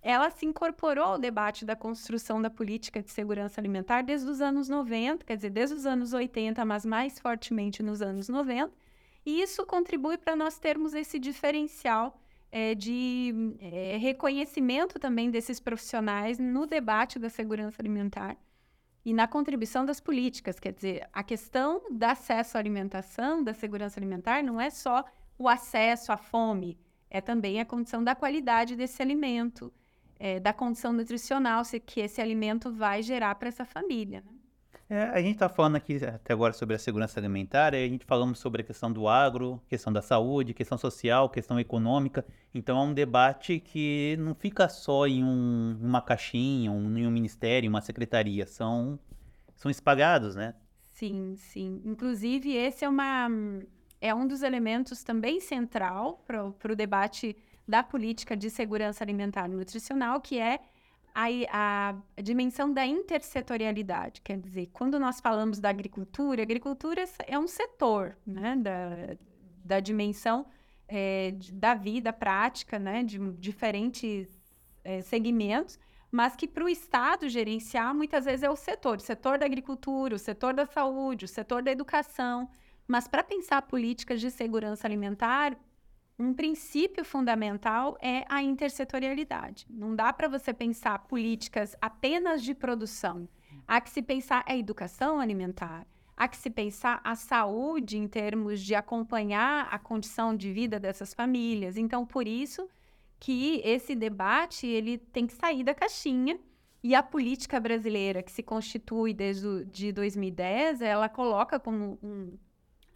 ela se incorporou ao debate da construção da política de segurança alimentar desde os anos 90, quer dizer, desde os anos 80, mas mais fortemente nos anos 90, e isso contribui para nós termos esse diferencial é, de é, reconhecimento também desses profissionais no debate da segurança alimentar e na contribuição das políticas. Quer dizer, a questão do acesso à alimentação, da segurança alimentar, não é só o acesso à fome, é também a condição da qualidade desse alimento, é, da condição nutricional que esse alimento vai gerar para essa família. Né? É, a gente está falando aqui até agora sobre a segurança alimentar, a gente falamos sobre a questão do agro, questão da saúde, questão social, questão econômica. Então é um debate que não fica só em um, uma caixinha, um, em um ministério, uma secretaria, são, são espalhados, né? Sim, sim. Inclusive, esse é, uma, é um dos elementos também central para o debate da política de segurança alimentar e nutricional, que é a, a, dimensão da intersetorialidade. Quer dizer, quando nós falamos da agricultura, a agricultura é um setor né, da, da dimensão é, da vida prática, né, de diferentes é, segmentos, mas que para o Estado gerenciar muitas vezes é o setor, o setor da agricultura, o setor da saúde, o setor da educação. Mas para pensar políticas de segurança alimentar, um princípio fundamental é a intersetorialidade. Não dá para você pensar políticas apenas de produção. Há que se pensar a educação alimentar, há que se pensar a saúde em termos de acompanhar a condição de vida dessas famílias. Então, por isso que esse debate ele tem que sair da caixinha e a política brasileira que se constitui desde de 2010, ela coloca como um,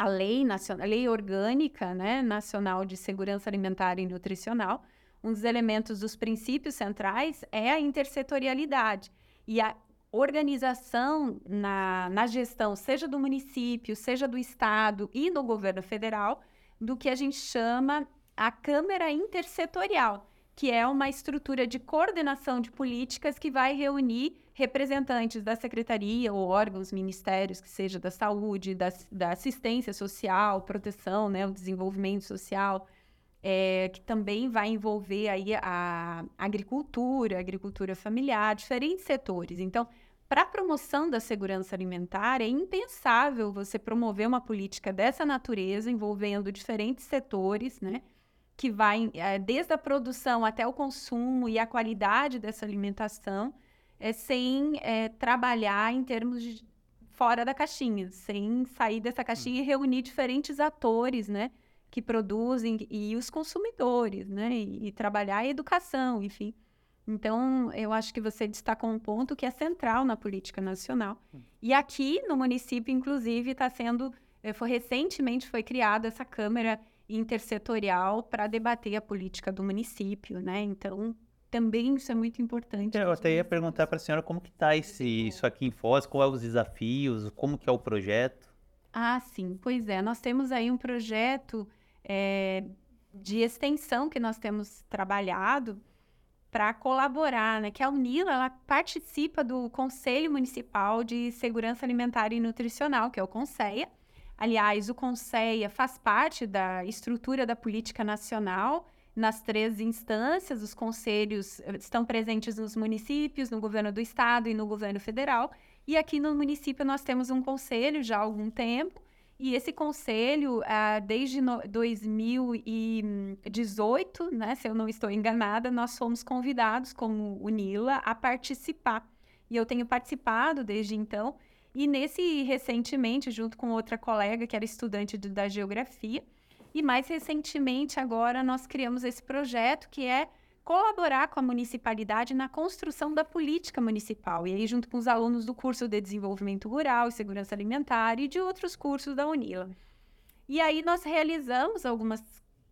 a lei nacional, a lei orgânica, né, nacional de segurança alimentar e nutricional, um dos elementos dos princípios centrais é a intersetorialidade e a organização na, na gestão, seja do município, seja do estado e do governo federal, do que a gente chama a Câmara Intersetorial, que é uma estrutura de coordenação de políticas que vai reunir representantes da secretaria ou órgãos, ministérios, que seja da saúde, da, da assistência social, proteção, né, o desenvolvimento social, é, que também vai envolver aí a agricultura, a agricultura familiar, diferentes setores. Então, para a promoção da segurança alimentar, é impensável você promover uma política dessa natureza, envolvendo diferentes setores, né? Que vai é, desde a produção até o consumo e a qualidade dessa alimentação, é, sem é, trabalhar em termos de fora da caixinha, sem sair dessa caixinha e reunir diferentes atores, né? Que produzem e os consumidores, né? E, e trabalhar a educação, enfim. Então, eu acho que você destacou um ponto que é central na política nacional. E aqui no município, inclusive, está sendo, eh, foi recentemente foi criada essa câmara intersetorial para debater a política do município, né? Então, também isso é muito importante. Eu até ia perguntar para a senhora como que está esse, isso aqui em Foz, quais são os desafios, como que é o projeto? Ah, sim, pois é. Nós temos aí um projeto é, de extensão que nós temos trabalhado para colaborar, né? Que a Unila ela participa do Conselho Municipal de Segurança Alimentar e Nutricional, que é o Conceia. Aliás, o Conceia faz parte da estrutura da política nacional nas três instâncias, os conselhos eh, estão presentes nos municípios, no governo do estado e no governo federal. E aqui no município nós temos um conselho já há algum tempo, e esse conselho, ah, desde 2018, né, se eu não estou enganada, nós fomos convidados como UNILA a participar. E eu tenho participado desde então. E nesse, recentemente, junto com outra colega que era estudante da geografia, e mais recentemente, agora, nós criamos esse projeto que é colaborar com a municipalidade na construção da política municipal. E aí, junto com os alunos do curso de Desenvolvimento Rural e Segurança Alimentar e de outros cursos da UNILA. E aí, nós realizamos algumas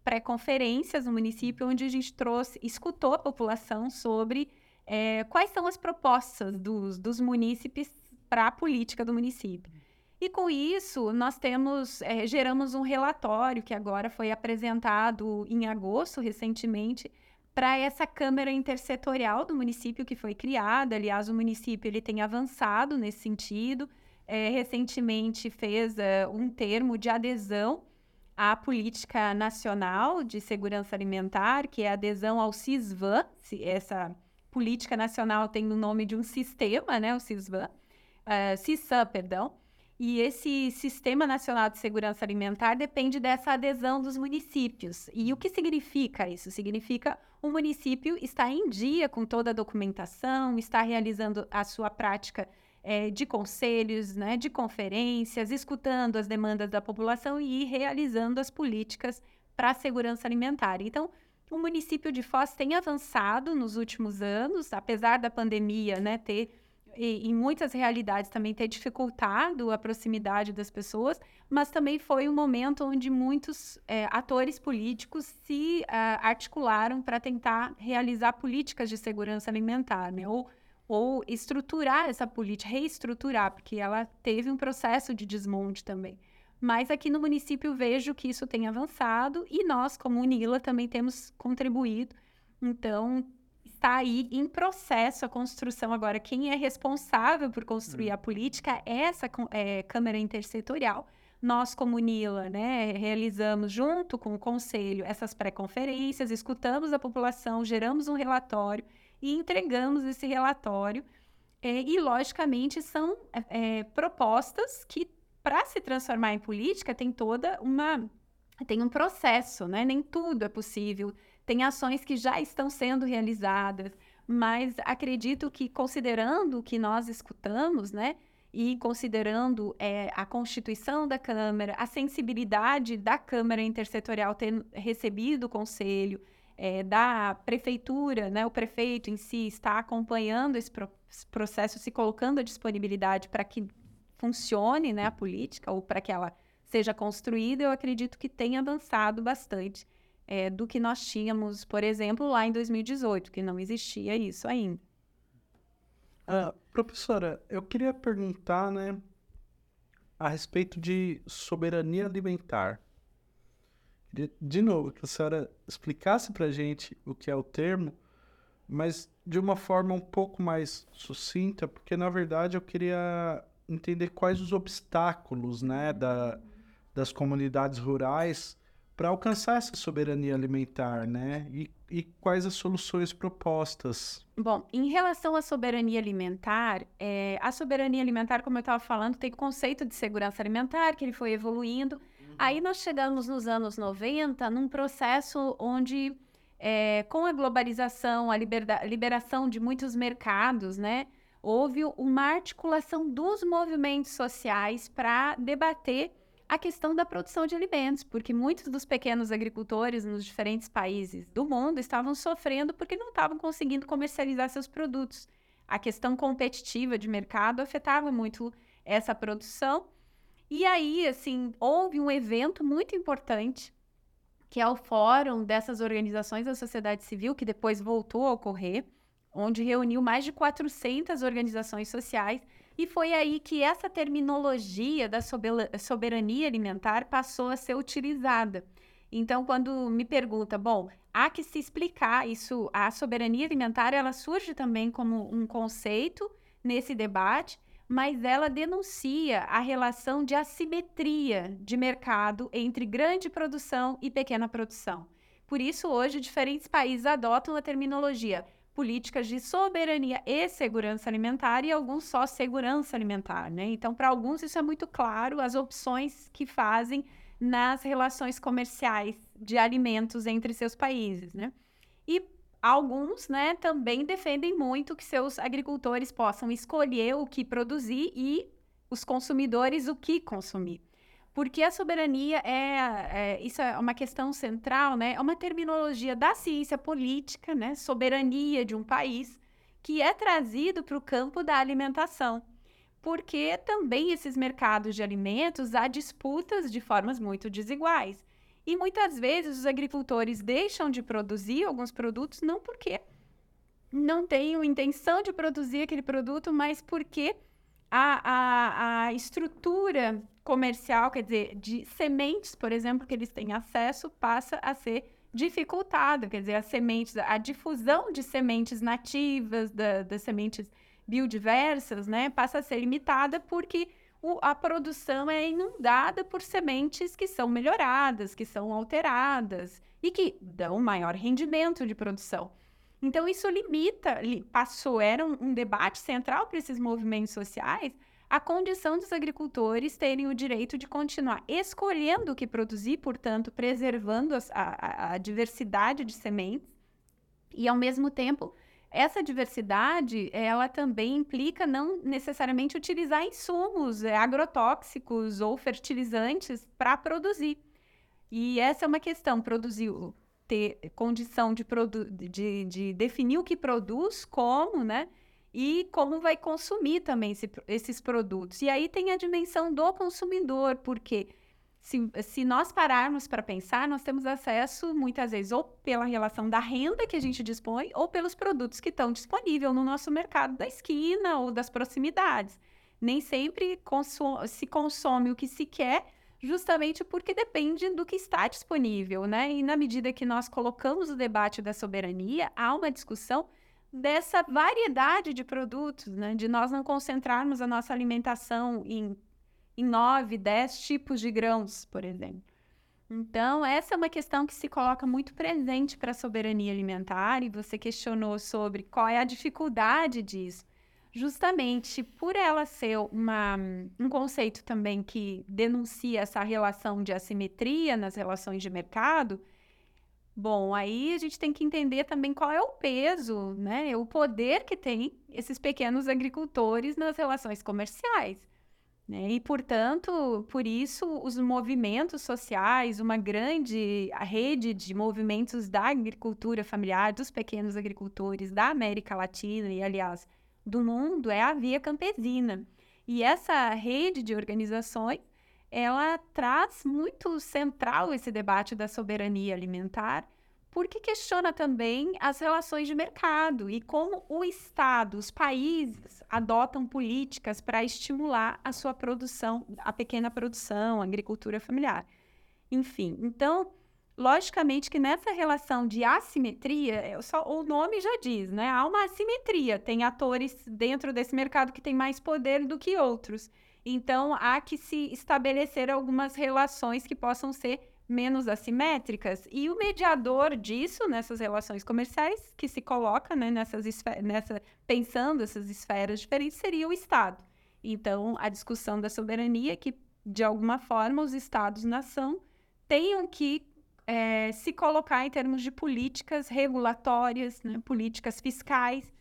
pré-conferências no município, onde a gente trouxe, escutou a população sobre é, quais são as propostas dos, dos munícipes para a política do município. E com isso, nós temos, é, geramos um relatório que agora foi apresentado em agosto, recentemente, para essa Câmara Intersetorial do município que foi criada. Aliás, o município ele tem avançado nesse sentido. É, recentemente fez é, um termo de adesão à Política Nacional de Segurança Alimentar, que é adesão ao CISVAN. Essa Política Nacional tem o nome de um sistema, né, o CISVAN, uh, CISAM, perdão. E esse Sistema Nacional de Segurança Alimentar depende dessa adesão dos municípios. E o que significa isso? Significa o município está em dia com toda a documentação, está realizando a sua prática é, de conselhos, né, de conferências, escutando as demandas da população e realizando as políticas para a segurança alimentar. Então, o município de Foz tem avançado nos últimos anos, apesar da pandemia né, ter e, em muitas realidades também ter dificultado a proximidade das pessoas, mas também foi um momento onde muitos é, atores políticos se uh, articularam para tentar realizar políticas de segurança alimentar, né? ou, ou estruturar essa política, reestruturar, porque ela teve um processo de desmonte também. Mas aqui no município vejo que isso tem avançado e nós, como Unila, também temos contribuído. Então, está aí em processo a construção agora. Quem é responsável por construir hum. a política é essa é, Câmara Intersetorial. Nós, como Nila, né, realizamos junto com o Conselho essas pré-conferências, escutamos a população, geramos um relatório e entregamos esse relatório. É, e, logicamente, são é, propostas que, para se transformar em política, tem toda uma. tem um processo, né? Nem tudo é possível tem ações que já estão sendo realizadas, mas acredito que, considerando o que nós escutamos, né, e considerando é, a constituição da Câmara, a sensibilidade da Câmara Intersetorial ter recebido o conselho, é, da prefeitura, né, o prefeito em si está acompanhando esse, pro processo, se colocando à disponibilidade para que funcione né, a política ou para que ela seja construída, eu acredito que tem avançado bastante é, do que nós tínhamos, por exemplo, lá em 2018, que não existia isso ainda. Uh, professora, eu queria perguntar, né, a respeito de soberania alimentar. De, novo, que a senhora explicasse para gente o que é o termo, mas de uma forma um pouco mais sucinta, porque na verdade eu queria entender quais os obstáculos, né, da, das comunidades rurais para alcançar essa soberania alimentar, né? E, e, quais as soluções propostas? Bom, em relação à soberania alimentar, é, a soberania alimentar, como eu estava falando, tem o conceito de segurança alimentar, que ele foi evoluindo. Uhum. Aí nós chegamos nos anos 90 num processo onde, é, com a globalização, a liberação de muitos mercados, né? Houve uma articulação dos movimentos sociais para debater a questão da produção de alimentos, porque muitos dos pequenos agricultores nos diferentes países do mundo estavam sofrendo porque não estavam conseguindo comercializar seus produtos. A questão competitiva de mercado afetava muito essa produção. E aí, assim, houve um evento muito importante, que é o fórum dessas organizações da sociedade civil, que depois voltou a ocorrer, onde reuniu mais de 400 organizações sociais e foi aí que essa terminologia da soberania alimentar passou a ser utilizada. Então, quando me pergunta, bom, há que se explicar isso, a soberania alimentar, ela surge também como um conceito nesse debate, mas ela denuncia a relação de assimetria de mercado entre grande produção e pequena produção. Por isso, hoje, diferentes países adotam a terminologia políticas de soberania e segurança alimentar e alguns só segurança alimentar, né? Então, para alguns isso é muito claro, as opções que fazem nas relações comerciais de alimentos entre seus países, né? E alguns, né, também defendem muito que seus agricultores possam escolher o que produzir e os consumidores o que consumir. Porque a soberania é, é, isso é uma questão central, né? É uma terminologia da ciência política, né? Soberania de um país que é trazido para o campo da alimentação. Porque também esses mercados de alimentos há disputas de formas muito desiguais. E muitas vezes os agricultores deixam de produzir alguns produtos não porque não tenham intenção de produzir aquele produto, mas porque a, a, a estrutura comercial, quer dizer, de sementes, por exemplo, que eles têm acesso, passa a ser dificultada, quer dizer, as sementes, a difusão de sementes nativas, da, das sementes biodiversas, né, passa a ser limitada porque o, a produção é inundada por sementes que são melhoradas, que são alteradas e que dão maior rendimento de produção. Então, isso limita, passou, era um, um debate central para esses movimentos sociais, a condição dos agricultores terem o direito de continuar escolhendo o que produzir, portanto, preservando a, a, a diversidade de sementes, e ao mesmo tempo essa diversidade, ela também implica não necessariamente utilizar insumos é, agrotóxicos ou fertilizantes para produzir. E essa é uma questão, produzir, ter condição de, de, de definir o que produz, como, né? e como vai consumir também esse, esses produtos. E aí tem a dimensão do consumidor, porque se, se nós pararmos para pensar, nós temos acesso muitas vezes ou pela relação da renda que a gente dispõe ou pelos produtos que estão disponíveis no nosso mercado da esquina ou das proximidades. Nem sempre se consome o que se quer, justamente porque depende do que está disponível, né? E na medida que nós colocamos o debate da soberania, há uma discussão dessa variedade de produtos, né? De nós não concentrarmos a nossa alimentação em, em nove, dez tipos de grãos, por exemplo. Então, essa é uma questão que se coloca muito presente para a soberania alimentar, e você questionou sobre qual é a dificuldade disso. Justamente por ela ser uma, um conceito também que denuncia essa relação de assimetria nas relações de mercado, Bom, aí a gente tem que entender também qual é o peso, né? O poder que tem esses pequenos agricultores nas relações comerciais. Né? E, portanto, por isso, os movimentos sociais, uma grande rede de movimentos da agricultura familiar, dos pequenos agricultores da América Latina e, aliás, do mundo, é a Via Campesina. E essa rede de organizações ela traz muito central esse debate da soberania alimentar, porque questiona também as relações de mercado e como o Estado, os países adotam políticas para estimular a sua produção, a pequena produção, a agricultura familiar. Enfim, então, logicamente que nessa relação de assimetria, é só, o nome já diz, né? Há uma assimetria. Tem atores dentro desse mercado que têm mais poder do que outros. Então, há que se estabelecer algumas relações que possam ser menos assimétricas. E o mediador disso, nessas relações comerciais, que se coloca né, nessas nessa, pensando essas esferas diferentes, seria o Estado. Então, a discussão da soberania, que, de alguma forma, os Estados-nação tenham que é, se colocar em termos de políticas regulatórias, né, políticas fiscais,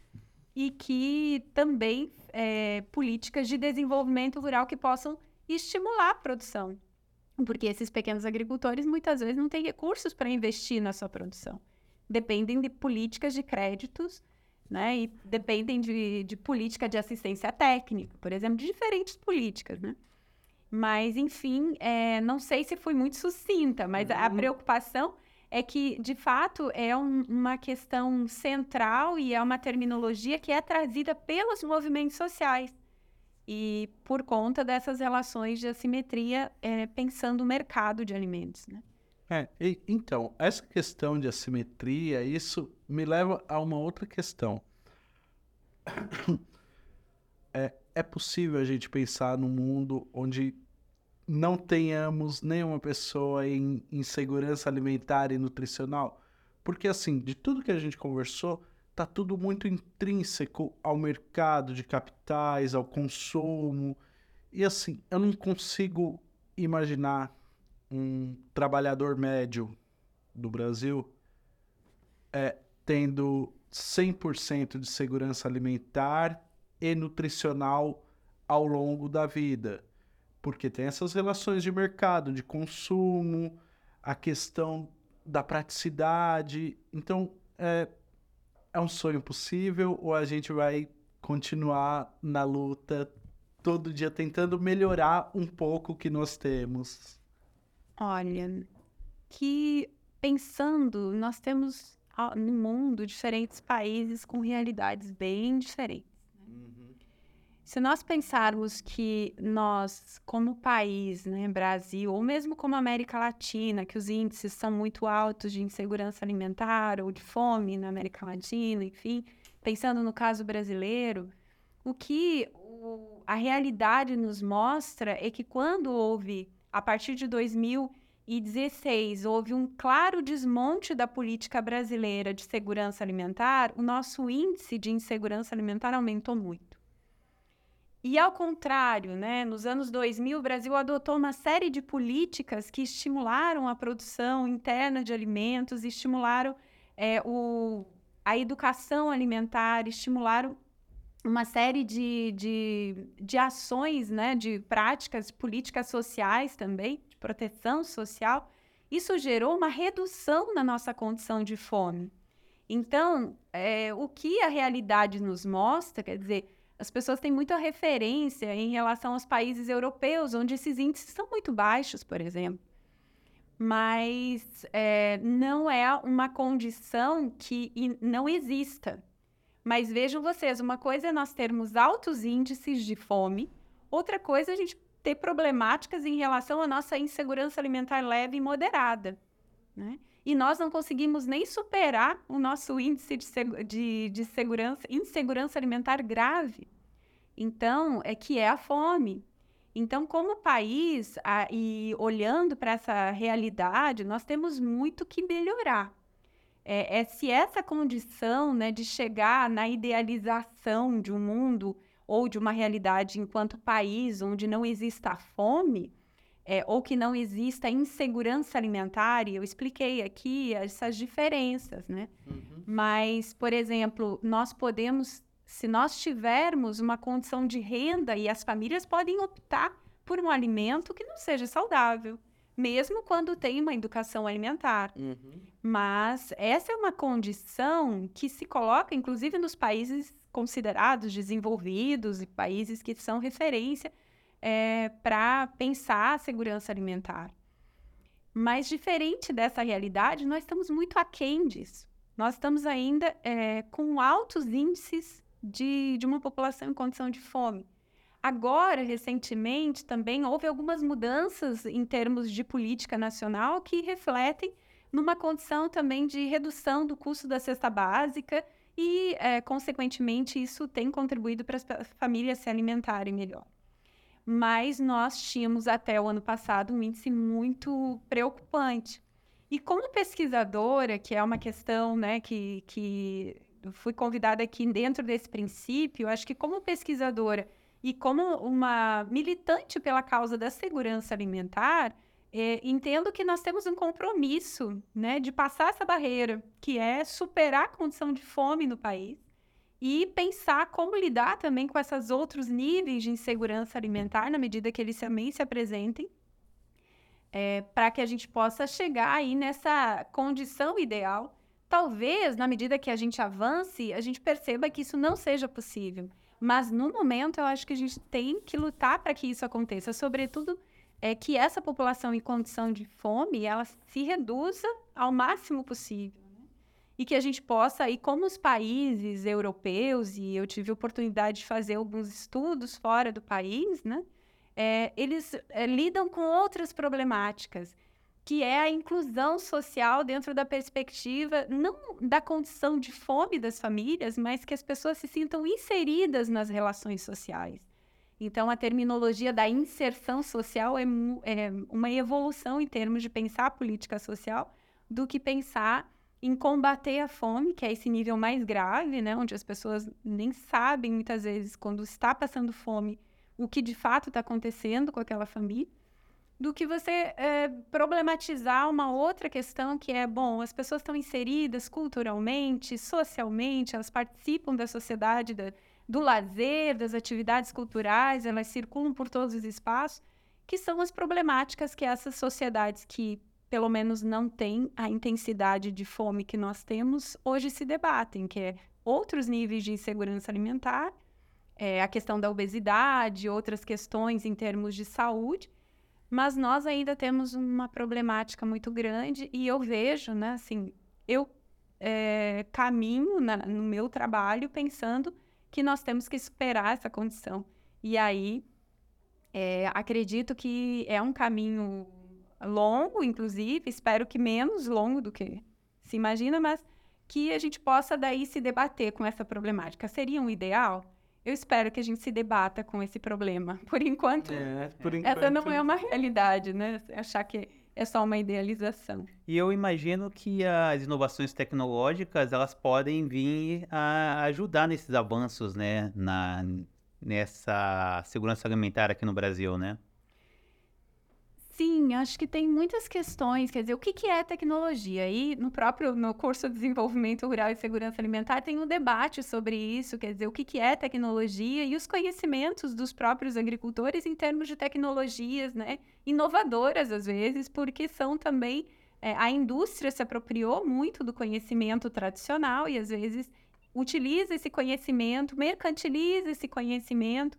e que também é, políticas de desenvolvimento rural que possam estimular a produção. Porque esses pequenos agricultores muitas vezes não têm recursos para investir na sua produção. Dependem de políticas de créditos, né? E dependem de, de política de assistência técnica, por exemplo, de diferentes políticas, né? Mas, enfim, é, não sei se fui muito sucinta, mas a uhum. preocupação é que, de fato, é um, uma questão central e é uma terminologia que é trazida pelos movimentos sociais. E por conta dessas relações de assimetria, é, pensando o mercado de alimentos. Né? É, e, então, essa questão de assimetria, isso me leva a uma outra questão. <coughs> É, é possível a gente pensar num mundo onde não tenhamos nenhuma pessoa em insegurança alimentar e nutricional? Porque, assim, de tudo que a gente conversou, tá tudo muito intrínseco ao mercado de capitais, ao consumo. E, assim, eu não consigo imaginar um trabalhador médio do Brasil é, tendo 100% de segurança alimentar e nutricional ao longo da vida porque tem essas relações de mercado, de consumo, a questão da praticidade. Então, é, é um sonho possível ou a gente vai continuar na luta todo dia tentando melhorar um pouco o que nós temos? Olha, que pensando, nós temos no mundo diferentes países com realidades bem diferentes. Se nós pensarmos que nós, como país, né, Brasil, ou mesmo como América Latina, que os índices são muito altos de insegurança alimentar ou de fome na América Latina, enfim, pensando no caso brasileiro, o que o, a realidade nos mostra é que quando houve, a partir de 2016, houve um claro desmonte da política brasileira de segurança alimentar, o nosso índice de insegurança alimentar aumentou muito. E ao contrário, né, nos anos 2000, o Brasil adotou uma série de políticas que estimularam a produção interna de alimentos, estimularam é, o, a educação alimentar, estimularam uma série de, de, de ações, né, de práticas, políticas sociais também, de proteção social. Isso gerou uma redução na nossa condição de fome. Então, é, o que a realidade nos mostra, quer dizer, as pessoas têm muita referência em relação aos países europeus, onde esses índices são muito baixos, por exemplo. Mas é, não é uma condição que não exista. Mas vejam vocês, uma coisa é nós termos altos índices de fome, outra coisa é a gente ter problemáticas em relação à nossa insegurança alimentar leve e moderada. Né? E nós não conseguimos nem superar o nosso índice de, de, de segurança, insegurança alimentar grave. Então, é que é a fome. Então, como país, a, e olhando para essa realidade, nós temos muito que melhorar. É, é, se essa condição né, de chegar na idealização de um mundo ou de uma realidade enquanto país onde não exista fome, é, ou que não exista insegurança alimentar, e eu expliquei aqui essas diferenças, né? Uhum. Mas, por exemplo, nós podemos, se nós tivermos uma condição de renda, e as famílias podem optar por um alimento que não seja saudável, mesmo quando tem uma educação alimentar. Uhum. Mas essa é uma condição que se coloca, inclusive, nos países considerados desenvolvidos e países que são referência é, para pensar a segurança alimentar. Mas, diferente dessa realidade, nós estamos muito aquém disso. Nós estamos ainda é, com altos índices de, de uma população em condição de fome. Agora, recentemente, também houve algumas mudanças em termos de política nacional que refletem numa condição também de redução do custo da cesta básica e, é, consequentemente, isso tem contribuído para as famílias se alimentarem melhor mas nós tínhamos até o ano passado um índice muito preocupante. E como pesquisadora, que é uma questão né, que, que fui convidada aqui dentro desse princípio, acho que como pesquisadora e como uma militante pela causa da segurança alimentar, é, entendo que nós temos um compromisso né, de passar essa barreira, que é superar a condição de fome no país e pensar como lidar também com esses outros níveis de insegurança alimentar na medida que eles também se apresentem, é, para que a gente possa chegar aí nessa condição ideal. Talvez, na medida que a gente avance, a gente perceba que isso não seja possível. Mas no momento, eu acho que a gente tem que lutar para que isso aconteça, sobretudo é que essa população em condição de fome ela se reduza ao máximo possível e que a gente possa, e como os países europeus, e eu tive a oportunidade de fazer alguns estudos fora do país, né? É, eles é, lidam com outras problemáticas, que é a inclusão social dentro da perspectiva, não da condição de fome das famílias, mas que as pessoas se sintam inseridas nas relações sociais. Então, a terminologia da inserção social é, é uma evolução em termos de pensar a política social do que pensar em combater a fome, que é esse nível mais grave, né, onde as pessoas nem sabem muitas vezes quando está passando fome o que de fato está acontecendo com aquela família, do que você é, problematizar uma outra questão que é, bom, as pessoas estão inseridas culturalmente, socialmente, elas participam da sociedade, da, do lazer, das atividades culturais, elas circulam por todos os espaços, que são as problemáticas que essas sociedades que pelo menos não têm a intensidade de fome que nós temos, hoje se debatem, que é outros níveis de insegurança alimentar, é, a questão da obesidade, outras questões em termos de saúde, mas nós ainda temos uma problemática muito grande e eu vejo, né, assim, eu é, caminho na, no meu trabalho pensando que nós temos que superar essa condição. E aí, é, acredito que é um caminho longo, inclusive, espero que menos longo do que se imagina, mas que a gente possa daí se debater com essa problemática. Seria um ideal? Eu espero que a gente se debata com esse problema. <laughs> Por enquanto, é, por enquanto... essa não é uma realidade, né? Achar que é só uma idealização. E eu imagino que as inovações tecnológicas elas podem vir a ajudar nesses avanços, né, na nessa segurança alimentar aqui no Brasil, né? Sim, acho que tem muitas questões. Quer dizer, o que, que é tecnologia? E no próprio no curso de desenvolvimento rural e segurança alimentar tem um debate sobre isso. Quer dizer, o que, que é tecnologia e os conhecimentos dos próprios agricultores em termos de tecnologias, né? Inovadoras às vezes, porque são também é, a indústria se apropriou muito do conhecimento tradicional e às vezes utiliza esse conhecimento, mercantiliza esse conhecimento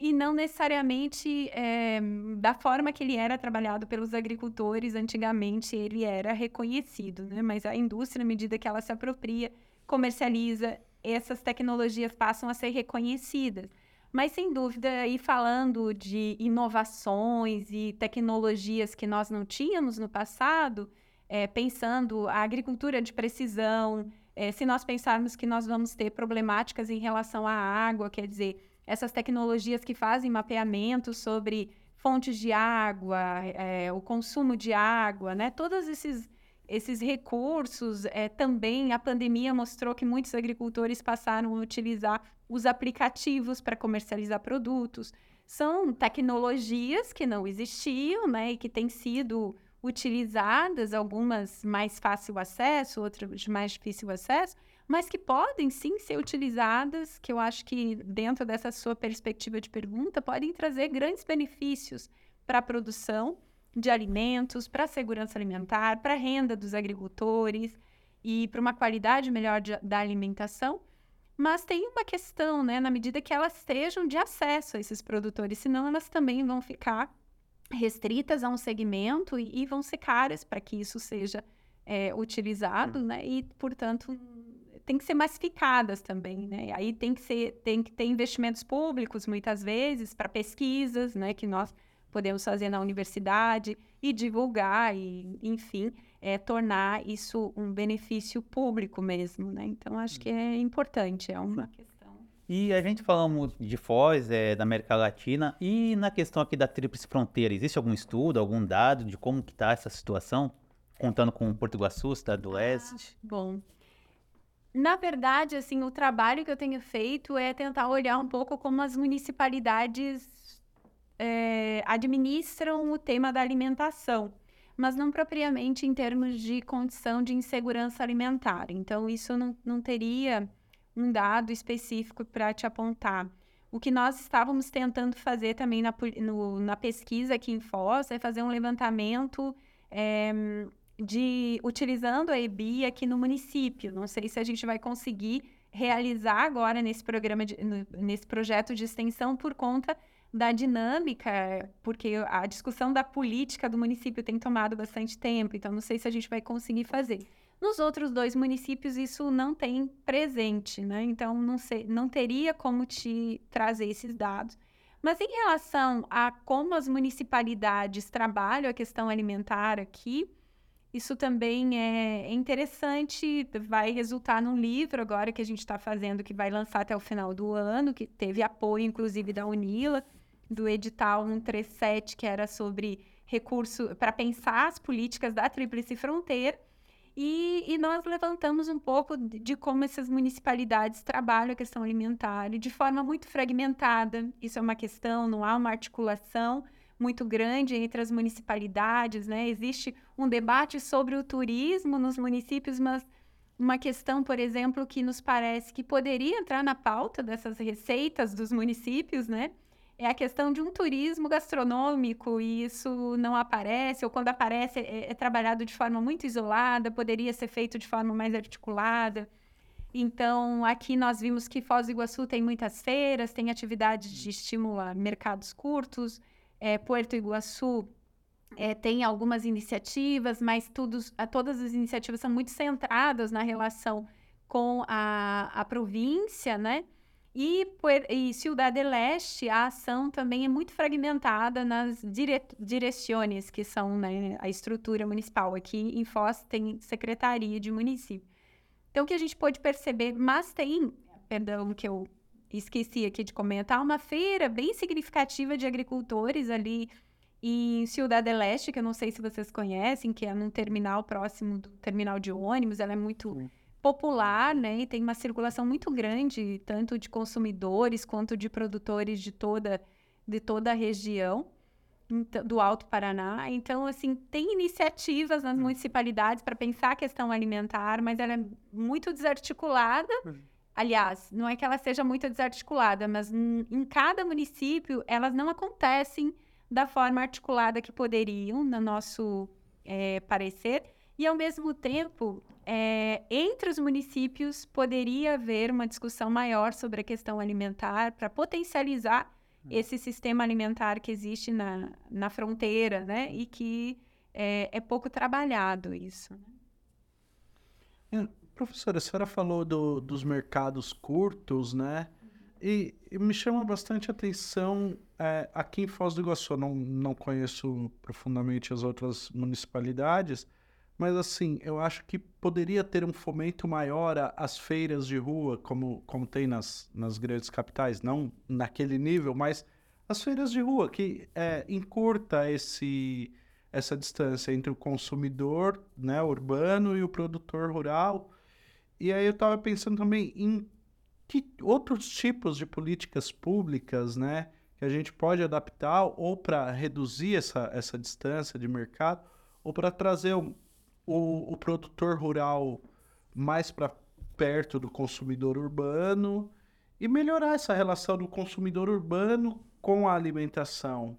e não necessariamente é, da forma que ele era trabalhado pelos agricultores antigamente ele era reconhecido, né? Mas a indústria, à medida que ela se apropria, comercializa, essas tecnologias passam a ser reconhecidas. Mas sem dúvida, e falando de inovações e tecnologias que nós não tínhamos no passado, é, pensando a agricultura de precisão, é, se nós pensarmos que nós vamos ter problemáticas em relação à água, quer dizer, essas tecnologias que fazem mapeamento sobre fontes de água, é, o consumo de água, né? Todos esses, esses recursos, é, também a pandemia mostrou que muitos agricultores passaram a utilizar os aplicativos para comercializar produtos. São tecnologias que não existiam, né? E que têm sido utilizadas, algumas mais fácil acesso, outras de mais difícil acesso, mas que podem sim ser utilizadas, que eu acho que dentro dessa sua perspectiva de pergunta, podem trazer grandes benefícios para a produção de alimentos, para a segurança alimentar, para a renda dos agricultores e para uma qualidade melhor de, da alimentação. Mas tem uma questão, né, na medida que elas sejam de acesso a esses produtores, senão elas também vão ficar restritas a um segmento e, e vão ser caras para que isso seja é, utilizado, hum. né? E, portanto, tem que ser massificadas também, né? Aí tem que ser, tem que ter investimentos públicos muitas vezes para pesquisas, né? Que nós podemos fazer na universidade e divulgar e, enfim, é, tornar isso um benefício público mesmo, né? Então acho que é importante, é uma questão. E a gente falamos de Foz, é, da América Latina, e na questão aqui da Tríplice Fronteira, existe algum estudo, algum dado de como que está essa situação? Contando com Porto Iguaçu, Estado do ah, Oeste? Bom, na verdade, assim, o trabalho que eu tenho feito é tentar olhar um pouco como as municipalidades é, administram o tema da alimentação, mas não propriamente em termos de condição de insegurança alimentar. Então, isso não, não teria um dado específico para te apontar. O que nós estávamos tentando fazer também na, no, na pesquisa aqui em Foz é fazer um levantamento é, de utilizando a EBI aqui no município. Não sei se a gente vai conseguir realizar agora nesse programa, de, nesse projeto de extensão por conta da dinâmica, porque a discussão da política do município tem tomado bastante tempo, então não sei se a gente vai conseguir fazer. Nos outros dois municípios isso não tem presente, né? Então não sei, não teria como te trazer esses dados. Mas em relação a como as municipalidades trabalham a questão alimentar aqui, Isso também é interessante, vai resultar num livro agora que a gente está fazendo, que vai lançar até o final do ano, que teve apoio, inclusive, da Unila, do edital 137, que era sobre recurso para pensar as políticas da Tríplice Fronteira. E, e, nós levantamos um pouco de, como essas municipalidades trabalham a questão alimentar de forma muito fragmentada. Isso é uma questão, não há uma articulação muito grande entre as municipalidades, né? Existe um debate sobre o turismo nos municípios, mas uma questão, por exemplo, que nos parece que poderia entrar na pauta dessas receitas dos municípios, né? É a questão de um turismo gastronômico e isso não aparece, ou quando aparece é, é trabalhado de forma muito isolada, poderia ser feito de forma mais articulada. Então, aqui nós vimos que Foz do Iguaçu tem muitas feiras, tem atividades de estímulo a mercados curtos, é, Puerto Iguaçu é, tem algumas iniciativas, mas todos, todas as iniciativas são muito centradas na relação com a, a província, né? E, e Ciudad Leste, a ação também é muito fragmentada nas dire, direções, que são né, a estrutura municipal. Aqui em Foz tem secretaria de município. Então, o que a gente pode perceber, mas tem, perdão que eu esqueci aqui de comentar, uma feira bem significativa de agricultores ali em Ciudad del Este, que eu não sei se vocês conhecem, que é num terminal próximo do terminal de ônibus, ela é muito popular, né? E tem uma circulação muito grande, tanto de consumidores quanto de produtores de toda, de toda a região do Alto Paraná. Então, assim, tem iniciativas nas municipalidades para pensar a questão alimentar, mas ela é muito desarticulada. Aliás, não é que ela seja muito desarticulada, mas em cada município elas não acontecem da forma articulada que poderiam, no nosso é, parecer. E, ao mesmo tempo, é, entre os municípios poderia haver uma discussão maior sobre a questão alimentar para potencializar hum. esse sistema alimentar que existe na, na fronteira, né? E que é, é pouco trabalhado isso. Professora, a senhora falou do, dos mercados curtos, né? E, e, me chama bastante atenção é, aqui em Foz do Iguaçu. Não, não conheço profundamente as outras municipalidades, mas assim, eu acho que poderia ter um fomento maior às feiras de rua, como, como tem nas, nas grandes capitais, não naquele nível, mas as feiras de rua, que é, encurta esse, essa distância entre o consumidor né, urbano e o produtor rural e aí eu estava pensando também em que outros tipos de políticas públicas, né, que a gente pode adaptar ou para reduzir essa, essa distância de mercado ou para trazer o, o, o, produtor rural mais para perto do consumidor urbano e melhorar essa relação do consumidor urbano com a alimentação.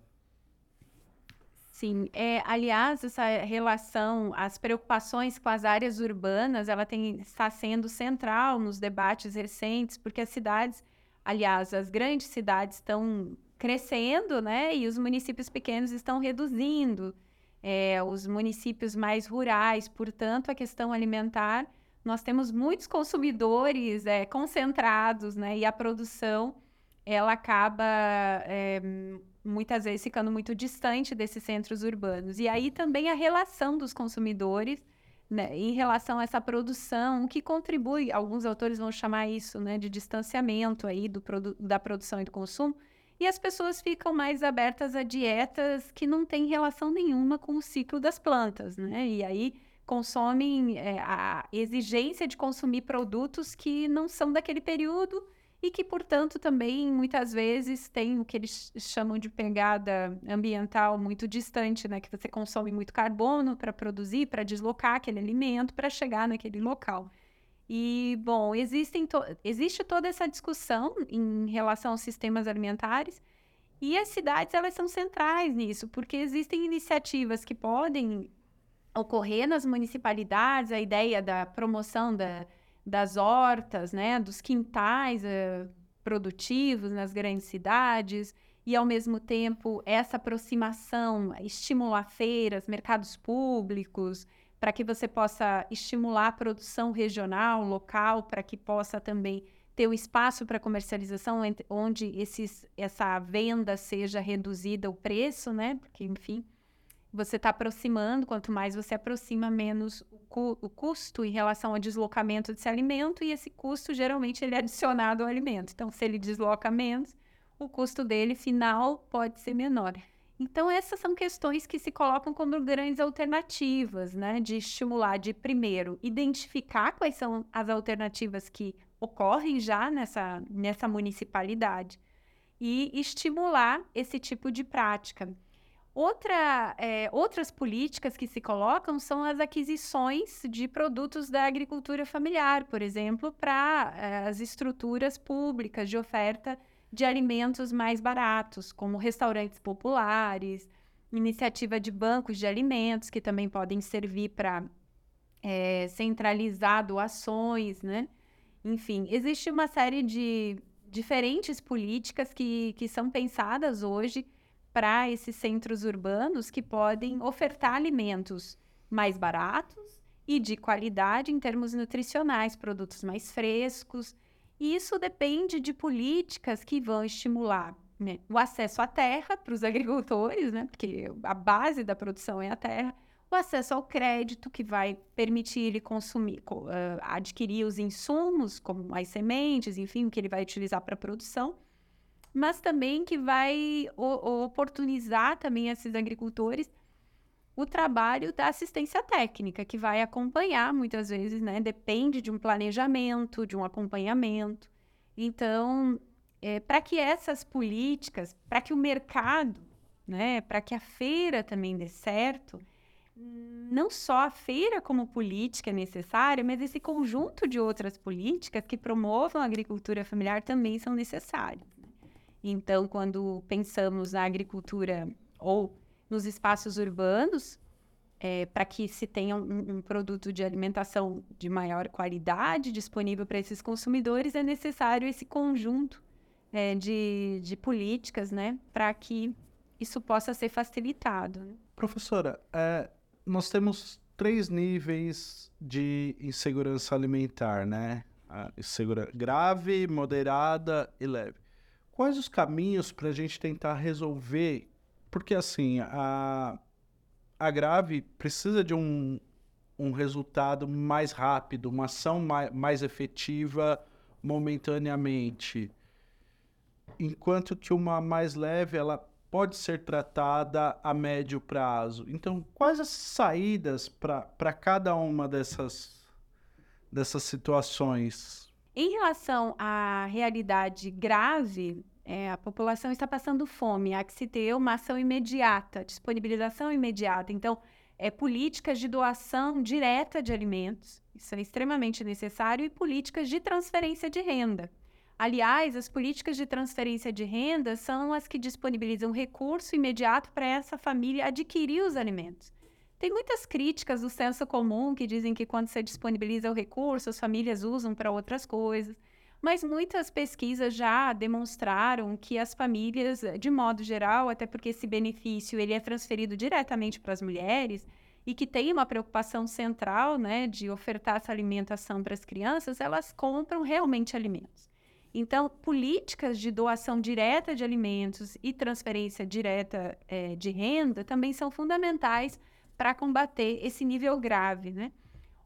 Sim, é, aliás, essa relação, as preocupações com as áreas urbanas, ela tem, está sendo central nos debates recentes, porque as cidades, aliás, as grandes cidades estão crescendo, né? E os municípios pequenos estão reduzindo. É, os municípios mais rurais, portanto, a questão alimentar, nós temos muitos consumidores é, concentrados, né? E a produção, ela acaba é, muitas vezes ficando muito distante desses centros urbanos. E aí também a relação dos consumidores né, em relação a essa produção, que contribui, alguns autores vão chamar isso né, de distanciamento aí do produ da produção e do consumo, e as pessoas ficam mais abertas a dietas que não têm relação nenhuma com o ciclo das plantas, né? E aí consomem é, a exigência de consumir produtos que não são daquele período e que, portanto, também muitas vezes tem o que eles chamam de pegada ambiental muito distante, né? Que você consome muito carbono para produzir, para deslocar aquele alimento, para chegar naquele local. E, bom, existem to existe toda essa discussão em relação aos sistemas alimentares, e as cidades elas são centrais nisso, porque existem iniciativas que podem ocorrer nas municipalidades, a ideia da promoção da das hortas, né, dos quintais uh, produtivos nas grandes cidades e ao mesmo tempo essa aproximação, estimular feiras, mercados públicos, para que você possa estimular a produção regional, local, para que possa também ter o um espaço para comercialização onde esses, essa venda seja reduzida o preço, né? Porque, enfim, você está aproximando, quanto mais você aproxima, menos o, cu o, custo em relação ao deslocamento desse alimento, e esse custo geralmente ele é adicionado ao alimento. Então, se ele desloca menos, o custo dele final pode ser menor. Então, essas são questões que se colocam como grandes alternativas, né? De estimular, de primeiro, identificar quais são as alternativas que ocorrem já nessa, nessa municipalidade e estimular esse tipo de prática. Outra, é, outras políticas que se colocam são as aquisições de produtos da agricultura familiar, por exemplo, para é, as estruturas públicas de oferta de alimentos mais baratos, como restaurantes populares, iniciativa de bancos de alimentos, que também podem servir para é, centralizar doações, né? Enfim, existe uma série de diferentes políticas que, que são pensadas hoje para esses centros urbanos que podem ofertar alimentos mais baratos e de qualidade em termos nutricionais, produtos mais frescos, e isso depende de políticas que vão estimular né, o acesso à terra para os <laughs> agricultores, né, porque a base da produção é a terra, o acesso ao crédito, que vai permitir ele consumir, uh, adquirir os insumos, como as sementes, enfim, o que ele vai utilizar para a produção, mas também que vai oportunizar também esses agricultores o trabalho da assistência técnica, que vai acompanhar muitas vezes, né? Depende de um planejamento, de um acompanhamento. Então, é, para que essas políticas, para que o mercado, né, para que a feira também dê certo, não só a feira como política é necessária, mas esse conjunto de outras políticas que promovam a agricultura familiar também são necessárias. Então, quando pensamos na agricultura ou nos espaços urbanos, é, para que se tenha um, um, produto de alimentação de maior qualidade disponível para esses consumidores, é necessário esse conjunto é, de, de políticas, né, para que isso possa ser facilitado. Né? Professora, é, nós temos três níveis de insegurança alimentar, né? A grave, moderada e leve. Quais os caminhos para a gente tentar resolver porque, assim, a, a grave precisa de um, um resultado mais rápido, uma ação mais, mais efetiva momentaneamente. Enquanto que uma mais leve, ela pode ser tratada a médio prazo. Então, quais as saídas para cada uma dessas, dessas situações? Em relação à realidade grave, é, a população está passando fome, há que se ter uma ação imediata, disponibilização imediata. Então, é, políticas de doação direta de alimentos, isso é extremamente necessário, e políticas de transferência de renda. Aliás, as políticas de transferência de renda são as que disponibilizam recurso imediato para essa família adquirir os alimentos. Tem muitas críticas do senso comum que dizem que quando você disponibiliza o recurso, as famílias usam para outras coisas. Mas muitas pesquisas já demonstraram que as famílias, de modo geral, até porque esse benefício ele é transferido diretamente para as mulheres e que tem uma preocupação central, né, de ofertar essa alimentação para as crianças, elas compram realmente alimentos. Então, políticas de doação direta de alimentos e transferência direta é, de renda também são fundamentais para combater esse nível grave, né?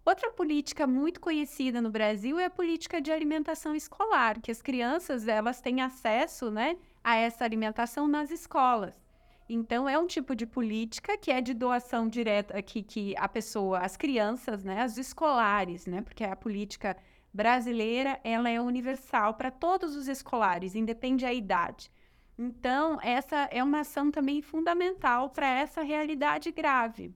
Outra política muito conhecida no Brasil é a política de alimentação escolar, que as crianças elas têm acesso, né, a essa alimentação nas escolas. Então é um tipo de política que é de doação direta que, que a pessoa, as crianças, né, os escolares, né, porque a política brasileira ela é universal para todos os escolares, independe da idade. Então essa é uma ação também fundamental para essa realidade grave,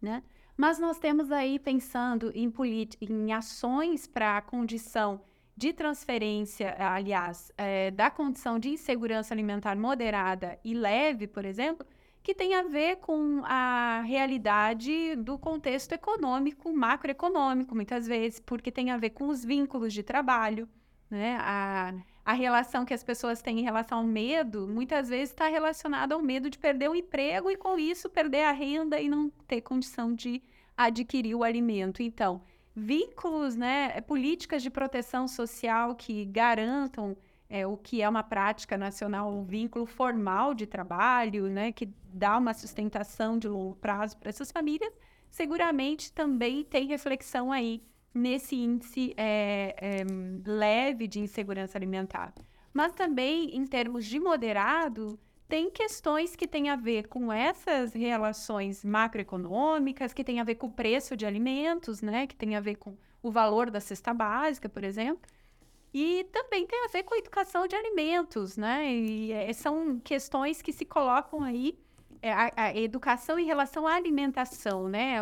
né? Mas nós temos aí pensando em, em ações para a condição de transferência, aliás, é, da condição de insegurança alimentar moderada e leve, por exemplo, que tem a ver com a realidade do contexto econômico, macroeconômico, muitas vezes, porque tem a ver com os vínculos de trabalho, né? A, a relação que as pessoas têm em relação ao medo, muitas vezes está relacionada ao medo de perder o emprego e, com isso, perder a renda e não ter condição de adquirir o alimento. Então, vínculos, né, políticas de proteção social que garantam é, o que é uma prática nacional, um vínculo formal de trabalho, né, que dá uma sustentação de longo prazo para essas famílias, seguramente também tem reflexão aí nesse índice é, é, leve de insegurança alimentar. Mas também, em termos de moderado, tem questões que têm a ver com essas relações macroeconômicas, que têm a ver com o preço de alimentos, né? Que tem a ver com o valor da cesta básica, por exemplo. E também tem a ver com a educação de alimentos, né? E é, são questões que se colocam aí, é, a, a, educação em relação à alimentação, né?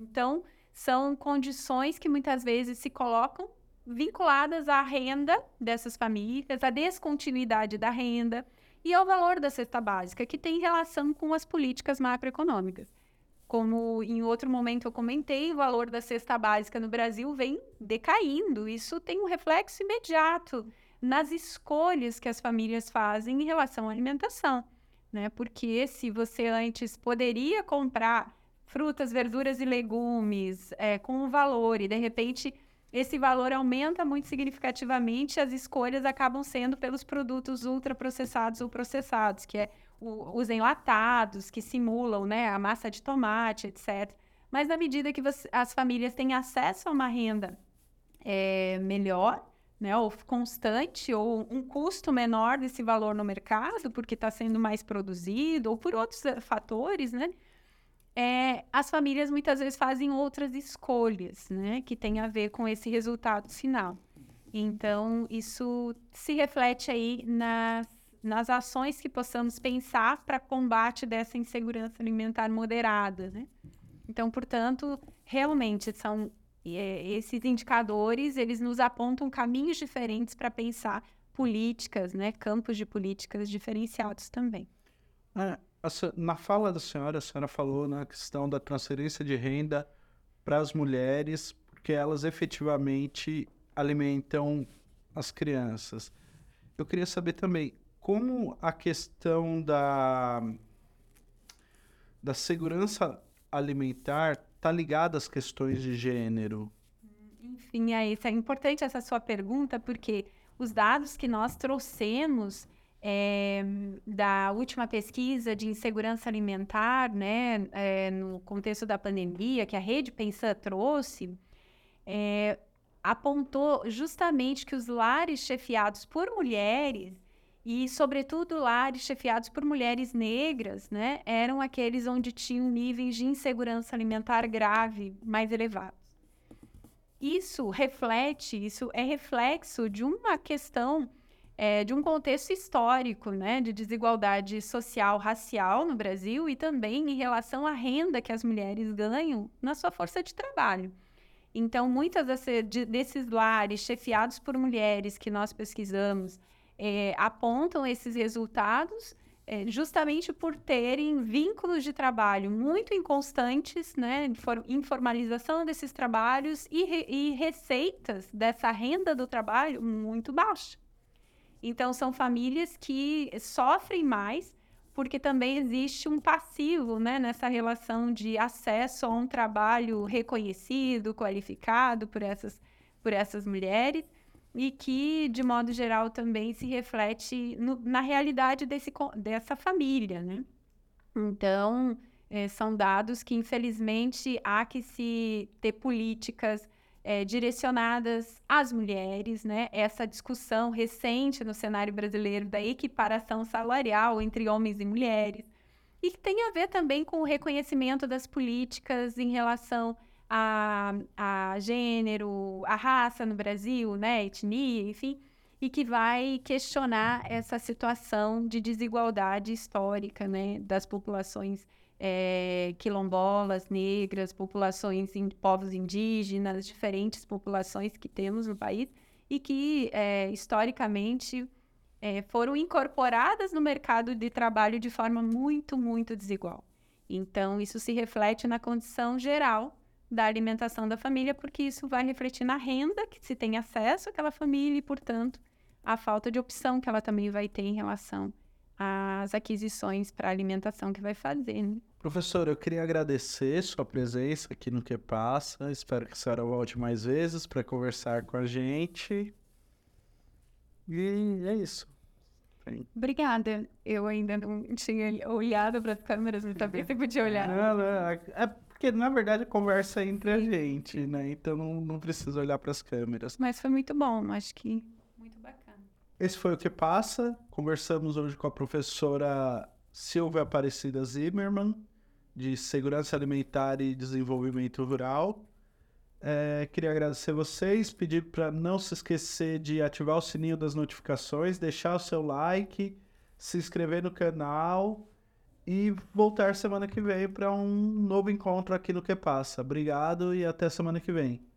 Então, são condições que muitas vezes se colocam vinculadas à renda dessas famílias, à descontinuidade da renda, e ao valor da cesta básica, que tem relação com as políticas macroeconômicas. Como em outro momento eu comentei, o valor da cesta básica no Brasil vem decaindo. Isso tem um reflexo imediato nas escolhas que as famílias fazem em relação à alimentação, né? Porque se você antes poderia comprar frutas, verduras e legumes é, com um valor e de repente esse valor aumenta muito significativamente, as escolhas acabam sendo pelos produtos ultraprocessados ou processados, que é os enlatados, que simulam né, a massa de tomate, etc. Mas na medida que você, as famílias têm acesso a uma renda é, melhor, né, ou constante, ou um custo menor desse valor no mercado, porque está sendo mais produzido, ou por outros eh, fatores, né? É, as famílias muitas vezes fazem outras escolhas, né, que tem a ver com esse resultado final. Então, isso se reflete aí nas, nas ações que possamos pensar para combate dessa insegurança alimentar moderada, né? Então, portanto, realmente são é, esses indicadores, eles nos apontam caminhos diferentes para pensar políticas, né, campos de políticas diferenciados também. É, na fala da senhora, a senhora falou na questão da transferência de renda para as mulheres, porque elas efetivamente alimentam as crianças. Eu queria saber também como a questão da, da segurança alimentar está ligada às questões de gênero. Enfim, é, isso é importante essa sua pergunta, porque os dados que nós trouxemos é, da última pesquisa de insegurança alimentar, né, é, no contexto da pandemia, que a Rede Pensan trouxe, é, apontou justamente que os lares chefiados por mulheres, e sobretudo lares chefiados por mulheres negras, né, eram aqueles onde tinham níveis de insegurança alimentar grave mais elevados. Isso reflete, isso é reflexo de uma questão é, de um contexto histórico, né, de desigualdade social, racial no Brasil e também em relação à renda que as mulheres ganham na sua força de trabalho. Então, muitas desses lares chefiados por mulheres que nós pesquisamos é, apontam esses resultados é, justamente por terem vínculos de trabalho muito inconstantes, né, informalização desses trabalhos e, re e receitas dessa renda do trabalho muito baixa. Então, são famílias que sofrem mais, porque também existe um passivo né, nessa relação de acesso a um trabalho reconhecido, qualificado por essas, por essas mulheres, e que, de modo geral, também se reflete no, na realidade desse, dessa família. Né? Então, é, são dados que, infelizmente, há que se ter políticas é, direcionadas às mulheres, né? Essa discussão recente no cenário brasileiro da equiparação salarial entre homens e mulheres. E que tem a ver também com o reconhecimento das políticas em relação a, a gênero, a raça no Brasil, né? Etnia, enfim. E que vai questionar essa situação de desigualdade histórica, né? Das populações é, quilombolas, negras, populações, in, povos indígenas, diferentes populações que temos no país e que é, historicamente é, foram incorporadas no mercado de trabalho de forma muito, muito desigual. Então, isso se reflete na condição geral da alimentação da família, porque isso vai refletir na renda que se tem acesso àquela família e, portanto, a falta de opção que ela também vai ter em relação às aquisições para alimentação que vai fazer. Né? Professor, eu queria agradecer sua presença aqui no Que Passa. Espero que a senhora volte mais vezes para conversar com a gente. E é isso. Obrigada. Eu ainda não tinha olhado para as câmeras, mas talvez você podia olhar. Não, não, é porque, na verdade, a conversa é entre a gente, né? Então não, não precisa olhar para as câmeras. Mas foi muito bom, acho que muito bacana. Esse foi o que passa. Conversamos hoje com a professora Silvia Aparecida Zimmermann, de Segurança Alimentar e Desenvolvimento Rural. É, queria agradecer vocês, pedir para não se esquecer de ativar o sininho das notificações, deixar o seu like, se inscrever no canal e voltar semana que vem para um novo encontro aqui no Que Passa. Obrigado e até semana que vem.